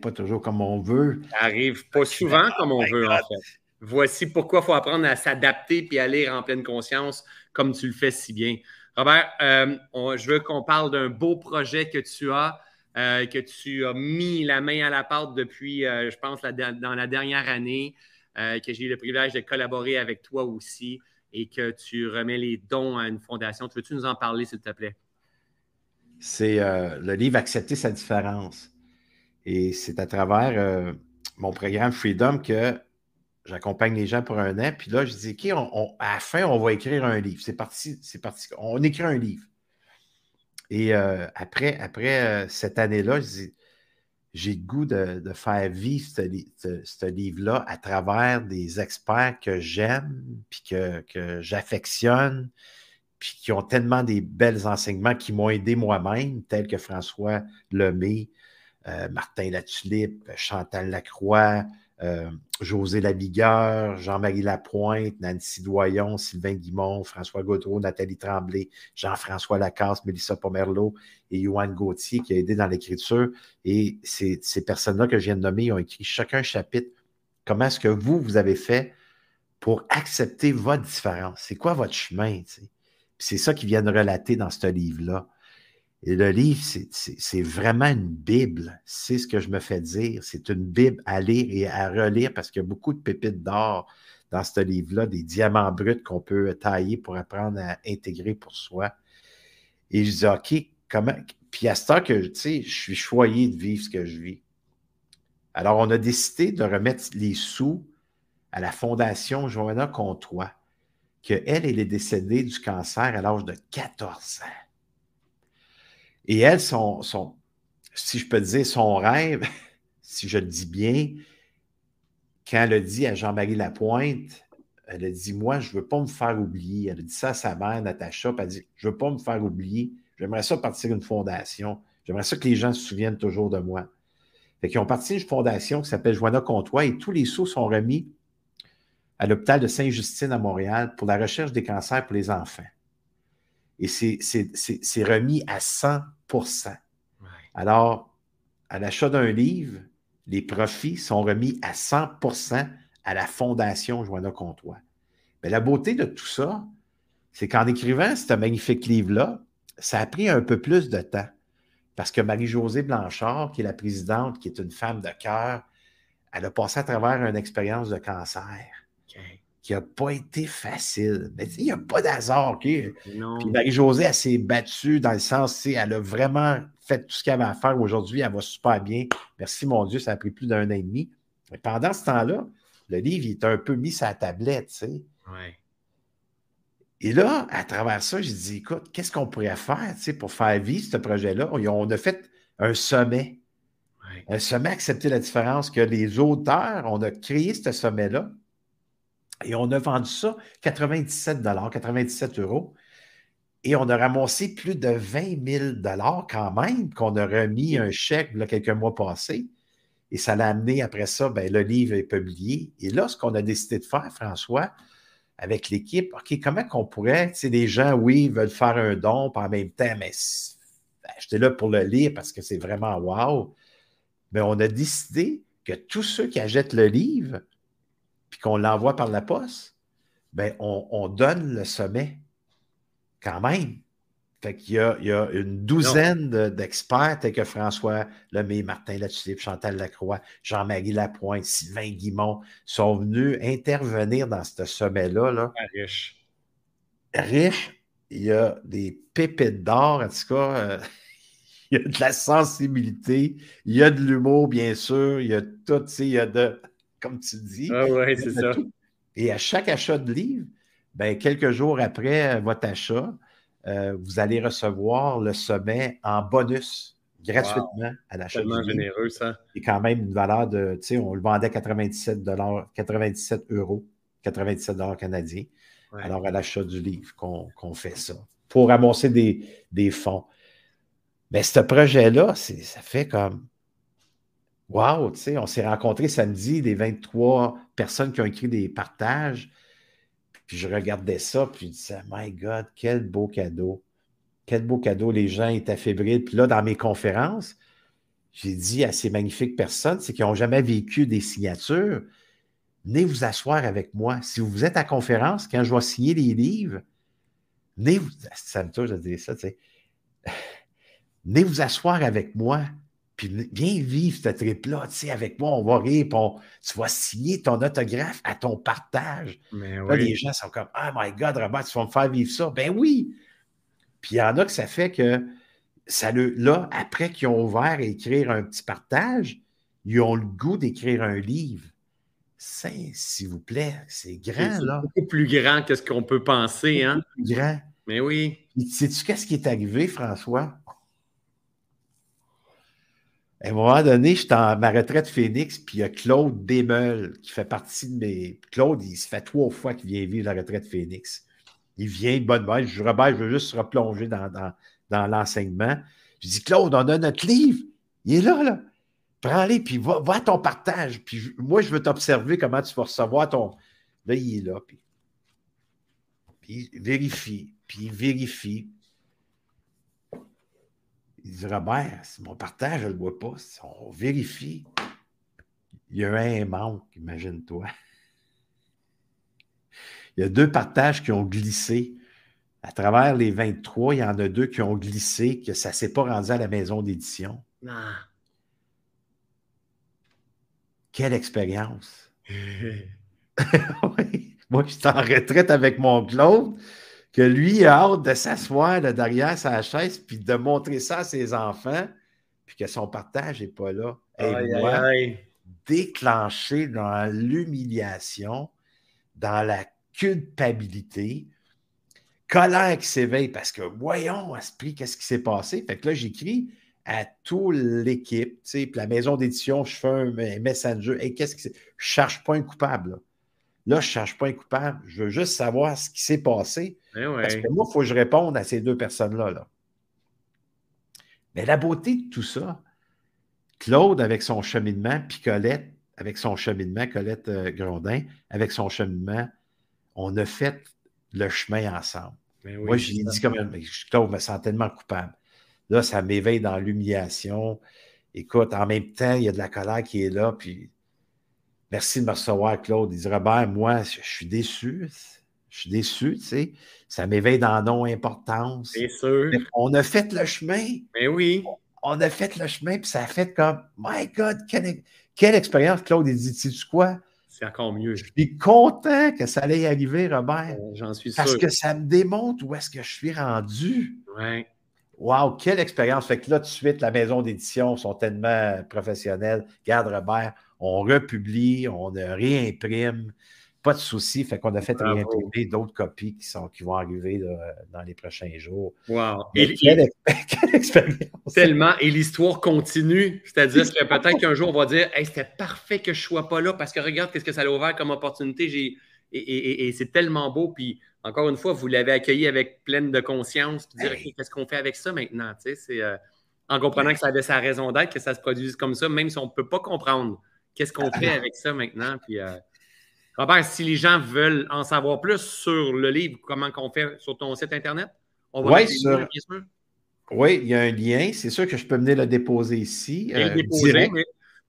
pas toujours comme on veut. Ça n'arrive pas souvent comme on veut, en fait. Voici pourquoi il faut apprendre à s'adapter puis aller en pleine conscience, comme tu le fais si bien. Robert, euh, je veux qu'on parle d'un beau projet que tu as, euh, que tu as mis la main à la pâte depuis, je pense, dans la dernière année, que j'ai eu le privilège de collaborer avec toi aussi et que tu remets les dons à une fondation. Tu veux-tu nous en parler, s'il te plaît? C'est euh, le livre Accepter sa différence. Et c'est à travers euh, mon programme Freedom que j'accompagne les gens pour un an. Puis là, je dis, OK, à la fin, on va écrire un livre. C'est parti, c'est parti. On écrit un livre. Et euh, après, après cette année-là, j'ai le goût de, faire vivre ce, livre-là à travers des experts que j'aime, puis que j'affectionne, puis qui ont tellement des belles enseignements qui m'ont aidé moi-même, tels que François Lemay, euh, Martin Latulippe, Chantal Lacroix, euh, José Lavigueur, Jean-Marie Lapointe, Nancy Doyon, Sylvain Guimont, François Gautreau, Nathalie Tremblay, Jean-François Lacasse, Mélissa Pomerleau et Johan Gauthier qui a aidé dans l'écriture. Et ces, personnes-là que je viens de nommer ont écrit chacun un chapitre. Comment est-ce que vous, vous avez fait pour accepter votre différence? C'est quoi votre chemin? C'est ça qu'ils viennent relater dans ce livre-là. Et le livre, c'est vraiment une Bible. C'est ce que je me fais dire. C'est une Bible à lire et à relire parce qu'il y a beaucoup de pépites d'or dans ce livre-là, des diamants bruts qu'on peut tailler pour apprendre à intégrer pour soi. Et je dis, OK, comment. Puis à ce temps que, tu sais, je suis choyé de vivre ce que je vis. Alors, on a décidé de remettre les sous à la Fondation Joanna Comtois qu'elle, elle est décédée du cancer à l'âge de 14 ans. Et elle, si je peux dire, son rêve, [laughs] si je le dis bien, quand elle a dit à Jean-Marie Lapointe, elle a dit Moi, je ne veux pas me faire oublier. Elle a dit ça à sa mère, Natacha, elle a dit Je ne veux pas me faire oublier. J'aimerais ça partir une fondation. J'aimerais ça que les gens se souviennent toujours de moi. Fait qu'ils ont parti une fondation qui s'appelle Joanna Comtois et tous les sous sont remis à l'hôpital de Sainte-Justine à Montréal pour la recherche des cancers pour les enfants. Et c'est remis à 100% Alors, à l'achat d'un livre, les profits sont remis à 100% à la Fondation Joanna Comtois. Mais la beauté de tout ça, c'est qu'en écrivant ce magnifique livre-là, ça a pris un peu plus de temps. Parce que Marie-Josée Blanchard, qui est la présidente, qui est une femme de cœur, elle a passé à travers une expérience de cancer qui n'a pas été facile. Mais il n'y a pas d'hasard, OK? Puis Marie-Josée, elle s'est battue dans le sens, elle a vraiment fait tout ce qu'elle avait à faire aujourd'hui. Elle va super bien. Merci, mon Dieu, ça a pris plus d'un an et demi. Mais pendant ce temps-là, le livre, il est un peu mis sur la tablette, tu sais. Et là, à travers ça, j'ai dit, écoute, qu'est-ce qu'on pourrait faire, tu sais, pour faire vivre ce projet-là? On a fait un sommet. Un sommet accepter la différence que les auteurs, on a créé ce sommet-là et on a vendu ça 97 97 euros. Et on a ramassé plus de 20 000 quand même, qu'on a remis un chèque a quelques mois passés. Et ça l'a amené après ça, ben, le livre est publié. Et là, ce qu'on a décidé de faire, François, avec l'équipe, OK, comment qu'on pourrait, tu sais, des gens, oui, veulent faire un don, puis en même temps, mais ben, j'étais là pour le lire parce que c'est vraiment wow. Mais on a décidé que tous ceux qui achètent le livre, puis qu'on l'envoie par la poste, ben on, donne le sommet quand même. Fait qu'il y a, il y a une douzaine d'experts tels que François Lemay, Martin Latulippe, Chantal Lacroix, Jean-Marie Lapointe, Sylvain Guimont sont venus intervenir dans ce sommet-là. Là. Riche. Riche. Il y a des pépites d'or, en tout cas. Euh, [laughs] il y a de la sensibilité, il y a de l'humour, bien sûr, il y a tout, il y a de comme tu dis. Ah oui, c'est ça. Et à chaque achat de livre, ben, quelques jours après votre achat, euh, vous allez recevoir le sommet en bonus gratuitement à l'achat. Tellement généreux, ça. Et quand même une valeur de, tu sais, on le vendait à 97, 97 euros, 97 canadiens. Alors, à l'achat du livre qu'on fait ça, pour amasser des, des fonds. Mais ce projet-là, ça fait comme Wow, tu sais, on s'est rencontrés samedi, les 23 personnes qui ont écrit des partages. Puis je regardais ça, puis je disais, My God, quel beau cadeau. Quel beau cadeau. Les gens étaient fébriles. Puis là, dans mes conférences, j'ai dit à ces magnifiques personnes, c'est qu'ils n'ont jamais vécu des signatures. Venez vous asseoir avec moi. Si vous êtes à conférence, quand je vais signer les livres. Ça me touche ça, tu sais. [laughs] Venez vous asseoir avec moi. Puis viens vivre ce trip-là, tu sais, avec moi, on va rire, tu vas signer ton autographe à ton partage. là, les gens sont comme Oh my God, Robert, tu vas me faire vivre ça. Ben oui! Puis il y en a que ça fait que ça le, là, après qu'ils ont ouvert et écrire un petit partage, ils ont le goût d'écrire un livre. S'il vous plaît, c'est grand, là. beaucoup plus grand que ce qu'on peut penser, hein? Plus grand. Mais oui. Sais-tu qu'est-ce qui est arrivé, François? À un moment donné, j'étais en ma retraite Phoenix, puis il y a Claude Desmeules qui fait partie de mes. Claude, il se fait trois fois qu'il vient vivre la retraite Phoenix. Il vient de bonne bête. Je dis, Robert, je veux juste replonger dans, dans, l'enseignement. Je dis, Claude, on a notre livre. Il est là, là. Prends-les, puis va, à ton partage. Puis moi, je veux t'observer comment tu vas recevoir ton. Là, il est là. Puis, puis vérifie, puis vérifie. Il dit Robert, c'est mon partage, je ne le vois pas. On vérifie. Il y a un manque, imagine-toi. Il y a deux partages qui ont glissé. À travers les 23, il y en a deux qui ont glissé, que ça ne s'est pas rendu à la maison d'édition. Ah. Quelle expérience! [laughs] [laughs] Moi, je suis en retraite avec mon Claude, que lui a hâte de s'asseoir derrière sa chaise puis de montrer ça à ses enfants, puis que son partage n'est pas là. Et moi, déclenché dans l'humiliation, dans la culpabilité, colère qui s'éveille parce que voyons, esprit, qu'est-ce qui s'est passé? Fait que là, j'écris à toute l'équipe, tu sais, puis la maison d'édition, je fais un messenger. Et qu'est-ce qui Je ne cherche pas un coupable. Là, là je ne cherche pas un coupable. Je veux juste savoir ce qui s'est passé. Eh parce que moi, il faut que je réponde à ces deux personnes-là. Là. Mais la beauté de tout ça, Claude avec son cheminement, puis Colette avec son cheminement, Colette euh, Grondin avec son cheminement, on a fait le chemin ensemble. Moi, j'ai dit comme Claude me sens tellement coupable. Là, ça m'éveille dans l'humiliation. Écoute, en même temps, il y a de la colère qui est là. Puis, merci de me recevoir, Claude. Il dit Robert, moi, je suis déçu. Je suis déçu, tu sais. Ça m'éveille dans non-importance. C'est sûr. on a fait le chemin. Mais oui. On a fait le chemin, puis ça a fait comme My God, quelle, quelle expérience, Claude. Il dit Tu sais quoi? C'est encore mieux. Je suis content que ça allait y arriver, Robert. J'en suis sûr. Parce que ça me démontre où est-ce que je suis rendu. Ouais. Wow, quelle expérience. Fait que là, tout de suite, la maison d'édition sont tellement professionnels. Garde Robert, on republie, on réimprime. Pas de souci. Fait qu'on a fait réimprimer d'autres copies qui, sont, qui vont arriver dans les prochains jours. Wow. [laughs] quelle, expérience. Tellement. Et l'histoire continue. C'est-à-dire [laughs] que peut-être qu'un jour, on va dire hey, c'était parfait que je ne sois pas là parce que regarde qu'est-ce que ça a ouvert comme opportunité. J'ai et, c'est tellement beau. Puis encore une fois, vous l'avez accueilli avec pleine de conscience. Puis dire, qu'est-ce qu'on fait avec ça maintenant? c'est euh, en comprenant que ça avait sa raison d'être, que ça se produise comme ça, même si on ne peut pas comprendre qu'est-ce qu'on fait avec ça maintenant? Puis, euh, Robert, si les gens veulent en savoir plus sur le livre, comment qu'on fait sur ton site Internet, on va oui, sur... bien sûr. Oui, il y a un lien. C'est sûr que je peux venir le déposer ici. Euh, le déposer,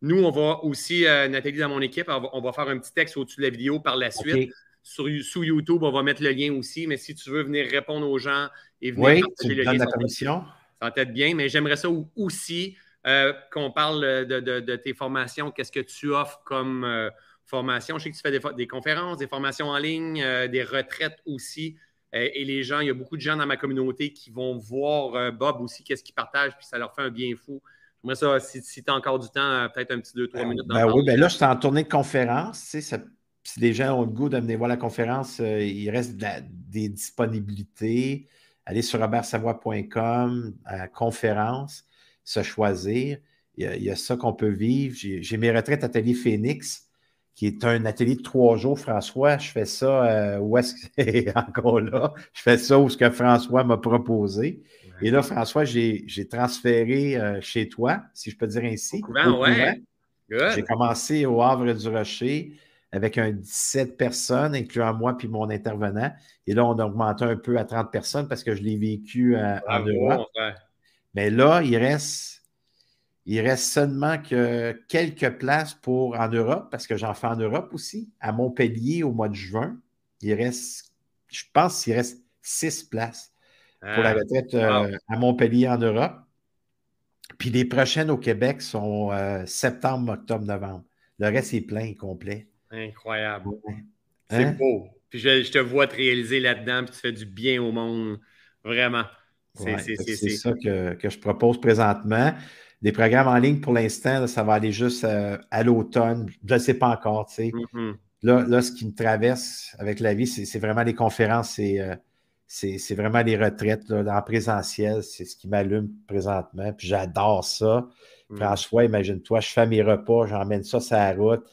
nous, on va aussi, euh, Nathalie, dans mon équipe, on va, faire un petit texte au-dessus de la vidéo par la suite. Sur, sous YouTube, on va mettre le lien aussi. Mais si tu veux venir répondre aux gens et venir oui, partager le lien, la commission. ça va être bien. Mais j'aimerais ça aussi euh, qu'on parle de, tes formations. Qu'est-ce que tu offres comme euh, formation? Je sais que tu fais des, conférences, des formations en ligne, des retraites aussi. et les gens, il y a beaucoup de gens dans ma communauté qui vont voir Bob aussi, qu'est-ce qu'il partage, puis ça leur fait un bien fou. Moi, ça, si, tu as encore du temps, euh, peut-être un petit 2-3 ben, minutes. Ben oui, ben là, je suis en tournée de conférence. si les gens ont le goût de venir voir la conférence, euh, il reste des disponibilités. Allez sur robertsavoie.com, conférence, se choisir. Il y a, ça qu'on peut vivre. J'ai mes retraites Atelier Phoenix, qui est un atelier de trois jours, François. Je fais ça euh, où est-ce que [laughs] encore là? Je fais ça où ce que François m'a proposé. Et là, François, j'ai transféré euh, chez toi, si je peux dire ainsi. J'ai commencé au Havre du Rocher avec un 17 personnes, incluant moi puis mon intervenant. Et là, on a augmenté un peu à 30 personnes parce que je l'ai vécu euh, en Europe. Mais là, il reste, il reste seulement que quelques places pour en Europe, parce que j'en fais en Europe aussi, à Montpellier au mois de juin. Il reste, je pense qu'il reste six places pour la ah, retraite euh, à Montpellier en Europe. Puis les prochaines au Québec sont euh, septembre, octobre, novembre. Le reste est plein et complet. Incroyable. C'est hein? beau. Puis je, te vois te réaliser là-dedans, puis tu fais du bien au monde. Vraiment. C'est ça que, je propose présentement. Des programmes en ligne, pour l'instant, ça va aller juste euh, à, l'automne. Je ne sais pas encore. Mm-hmm. là, ce qui me traverse avec la vie, c'est vraiment les conférences, euh, c'est vraiment les retraites là, en présentiel. C'est ce qui m'allume présentement. Puis j'adore ça. Mm. François, imagine-toi, je fais mes repas, j'emmène ça sur la route.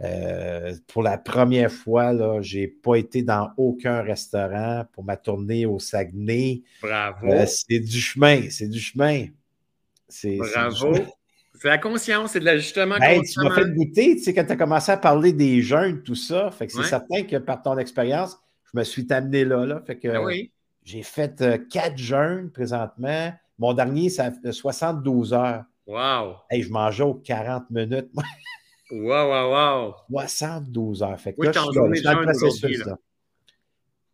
Euh, pour la première fois, je n'ai pas été dans aucun restaurant pour ma tournée au Saguenay. Bravo. Euh, c'est du chemin, c'est du chemin. Bravo. C'est la conscience, c'est de l'ajustement. Ben, tu m'as fait goûter, tu sais, quand tu as commencé à parler des jeunes, tout ça. Fait que c'est certain que par ton expérience, je me suis amené là. là fait que ben j'ai fait euh, quatre jeûnes présentement. Mon dernier, ça fait 72 heures. Wow! Hey, je mangeais aux 40 minutes. [laughs] Wow, wow, wow. 72 heures. Fait que oui, dans le processus.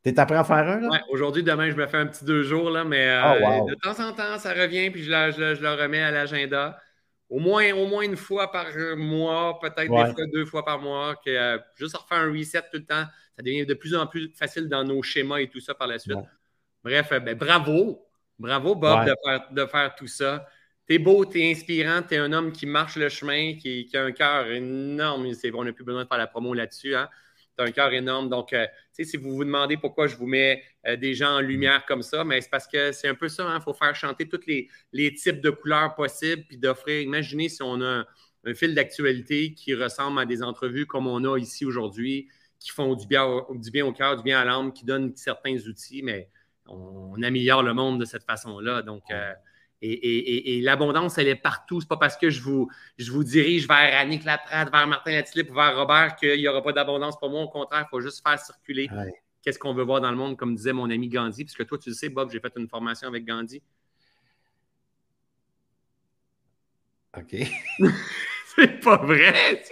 T'es après à faire un, là? Oui, aujourd'hui, demain, je me fais un petit deux jours, là, mais euh, oh, de temps en temps, ça revient, puis je le, je, le remets à l'agenda. Au moins, au moins une fois par mois, peut-être des fois deux fois par mois, que euh, juste refaire un reset tout le temps, ça devient de plus en plus facile dans nos schémas et tout ça par la suite. Bref, euh, ben, bravo. Bravo, Bob, de, faire, de faire tout ça. T'es beau, t'es inspirant, t'es un homme qui marche le chemin, qui, a un cœur énorme. on n'a plus besoin de faire la promo là-dessus. Hein? T'as un cœur énorme. Donc, euh, si vous vous demandez pourquoi je vous mets euh, des gens en lumière comme ça, mais c'est parce que c'est un peu ça. Il hein? faut faire chanter tous les, types de couleurs possibles, puis d'offrir. Imaginez si on a un, fil d'actualité qui ressemble à des entrevues comme on a ici aujourd'hui, qui font du bien, du bien au cœur, du bien à l'âme, qui donnent certains outils, mais on, améliore le monde de cette façon-là. Donc, euh, et, l'abondance, elle est partout. C'est pas parce que je vous, je vous dirige vers Annick Laprade, vers Martin Latilip ou vers Robert qu'il n'y aura pas d'abondance pour moi. Au contraire, il faut juste faire circuler qu'est-ce qu'on veut voir dans le monde, comme disait mon ami Gandhi. Puisque toi, tu le sais, Bob, j'ai fait une formation avec Gandhi. OK. [laughs] C'est pas vrai.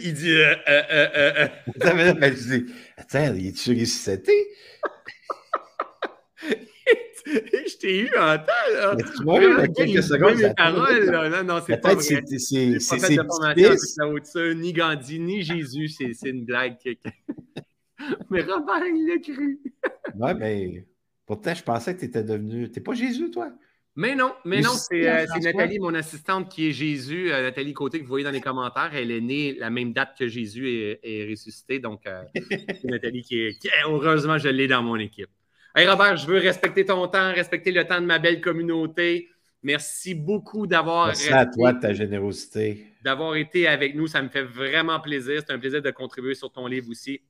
Il dit. Euh, euh, euh, euh. Attends, il est-tu ressuscité? [laughs] [laughs] je t'ai eu en temps, là. Mais tu m'as eu quelques secondes. Mes paroles, là. Non, non, c'est pas vrai. C'est, pas de ni Gandhi, ni Jésus. C'est, une blague. [laughs] mais Robert, il l'a cru. [laughs] ouais, mais pourtant, je pensais que tu étais devenu... T'es pas Jésus, toi? Mais non, mais non, c'est, euh, Nathalie, mon assistante, qui est Jésus. Euh, Nathalie Côté, que vous voyez dans les commentaires, elle est née la même date que Jésus est, est ressuscité. Donc, euh, c'est Nathalie qui est, qui Heureusement, je l'ai dans mon équipe. Hey Robert, je veux respecter ton temps, respecter le temps de ma belle communauté. Merci beaucoup d'avoir. Merci à toi de ta générosité. D'avoir été avec nous. Ça me fait vraiment plaisir. C'est un plaisir de contribuer sur ton livre aussi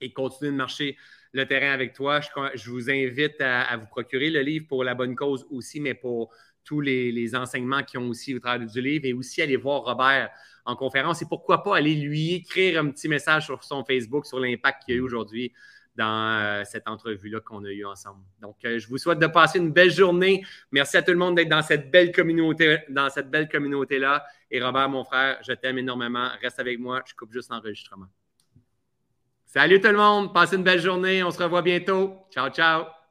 et continuer de marcher le terrain avec toi. Je, vous invite à, vous procurer le livre pour la bonne cause aussi, mais pour tous les, enseignements qui ont aussi au travers du livre et aussi aller voir Robert en conférence et pourquoi pas aller lui écrire un petit message sur son Facebook sur l'impact qu'il y a eu aujourd'hui dans euh, cette entrevue-là qu'on a eue ensemble. Donc, euh, je vous souhaite de passer une belle journée. Merci à tout le monde d'être dans cette belle communauté, dans cette belle communauté-là. Et Robert, mon frère, je t'aime énormément. Reste avec moi. Je coupe juste l'enregistrement. Salut tout le monde. Passez une belle journée. On se revoit bientôt. Ciao, ciao.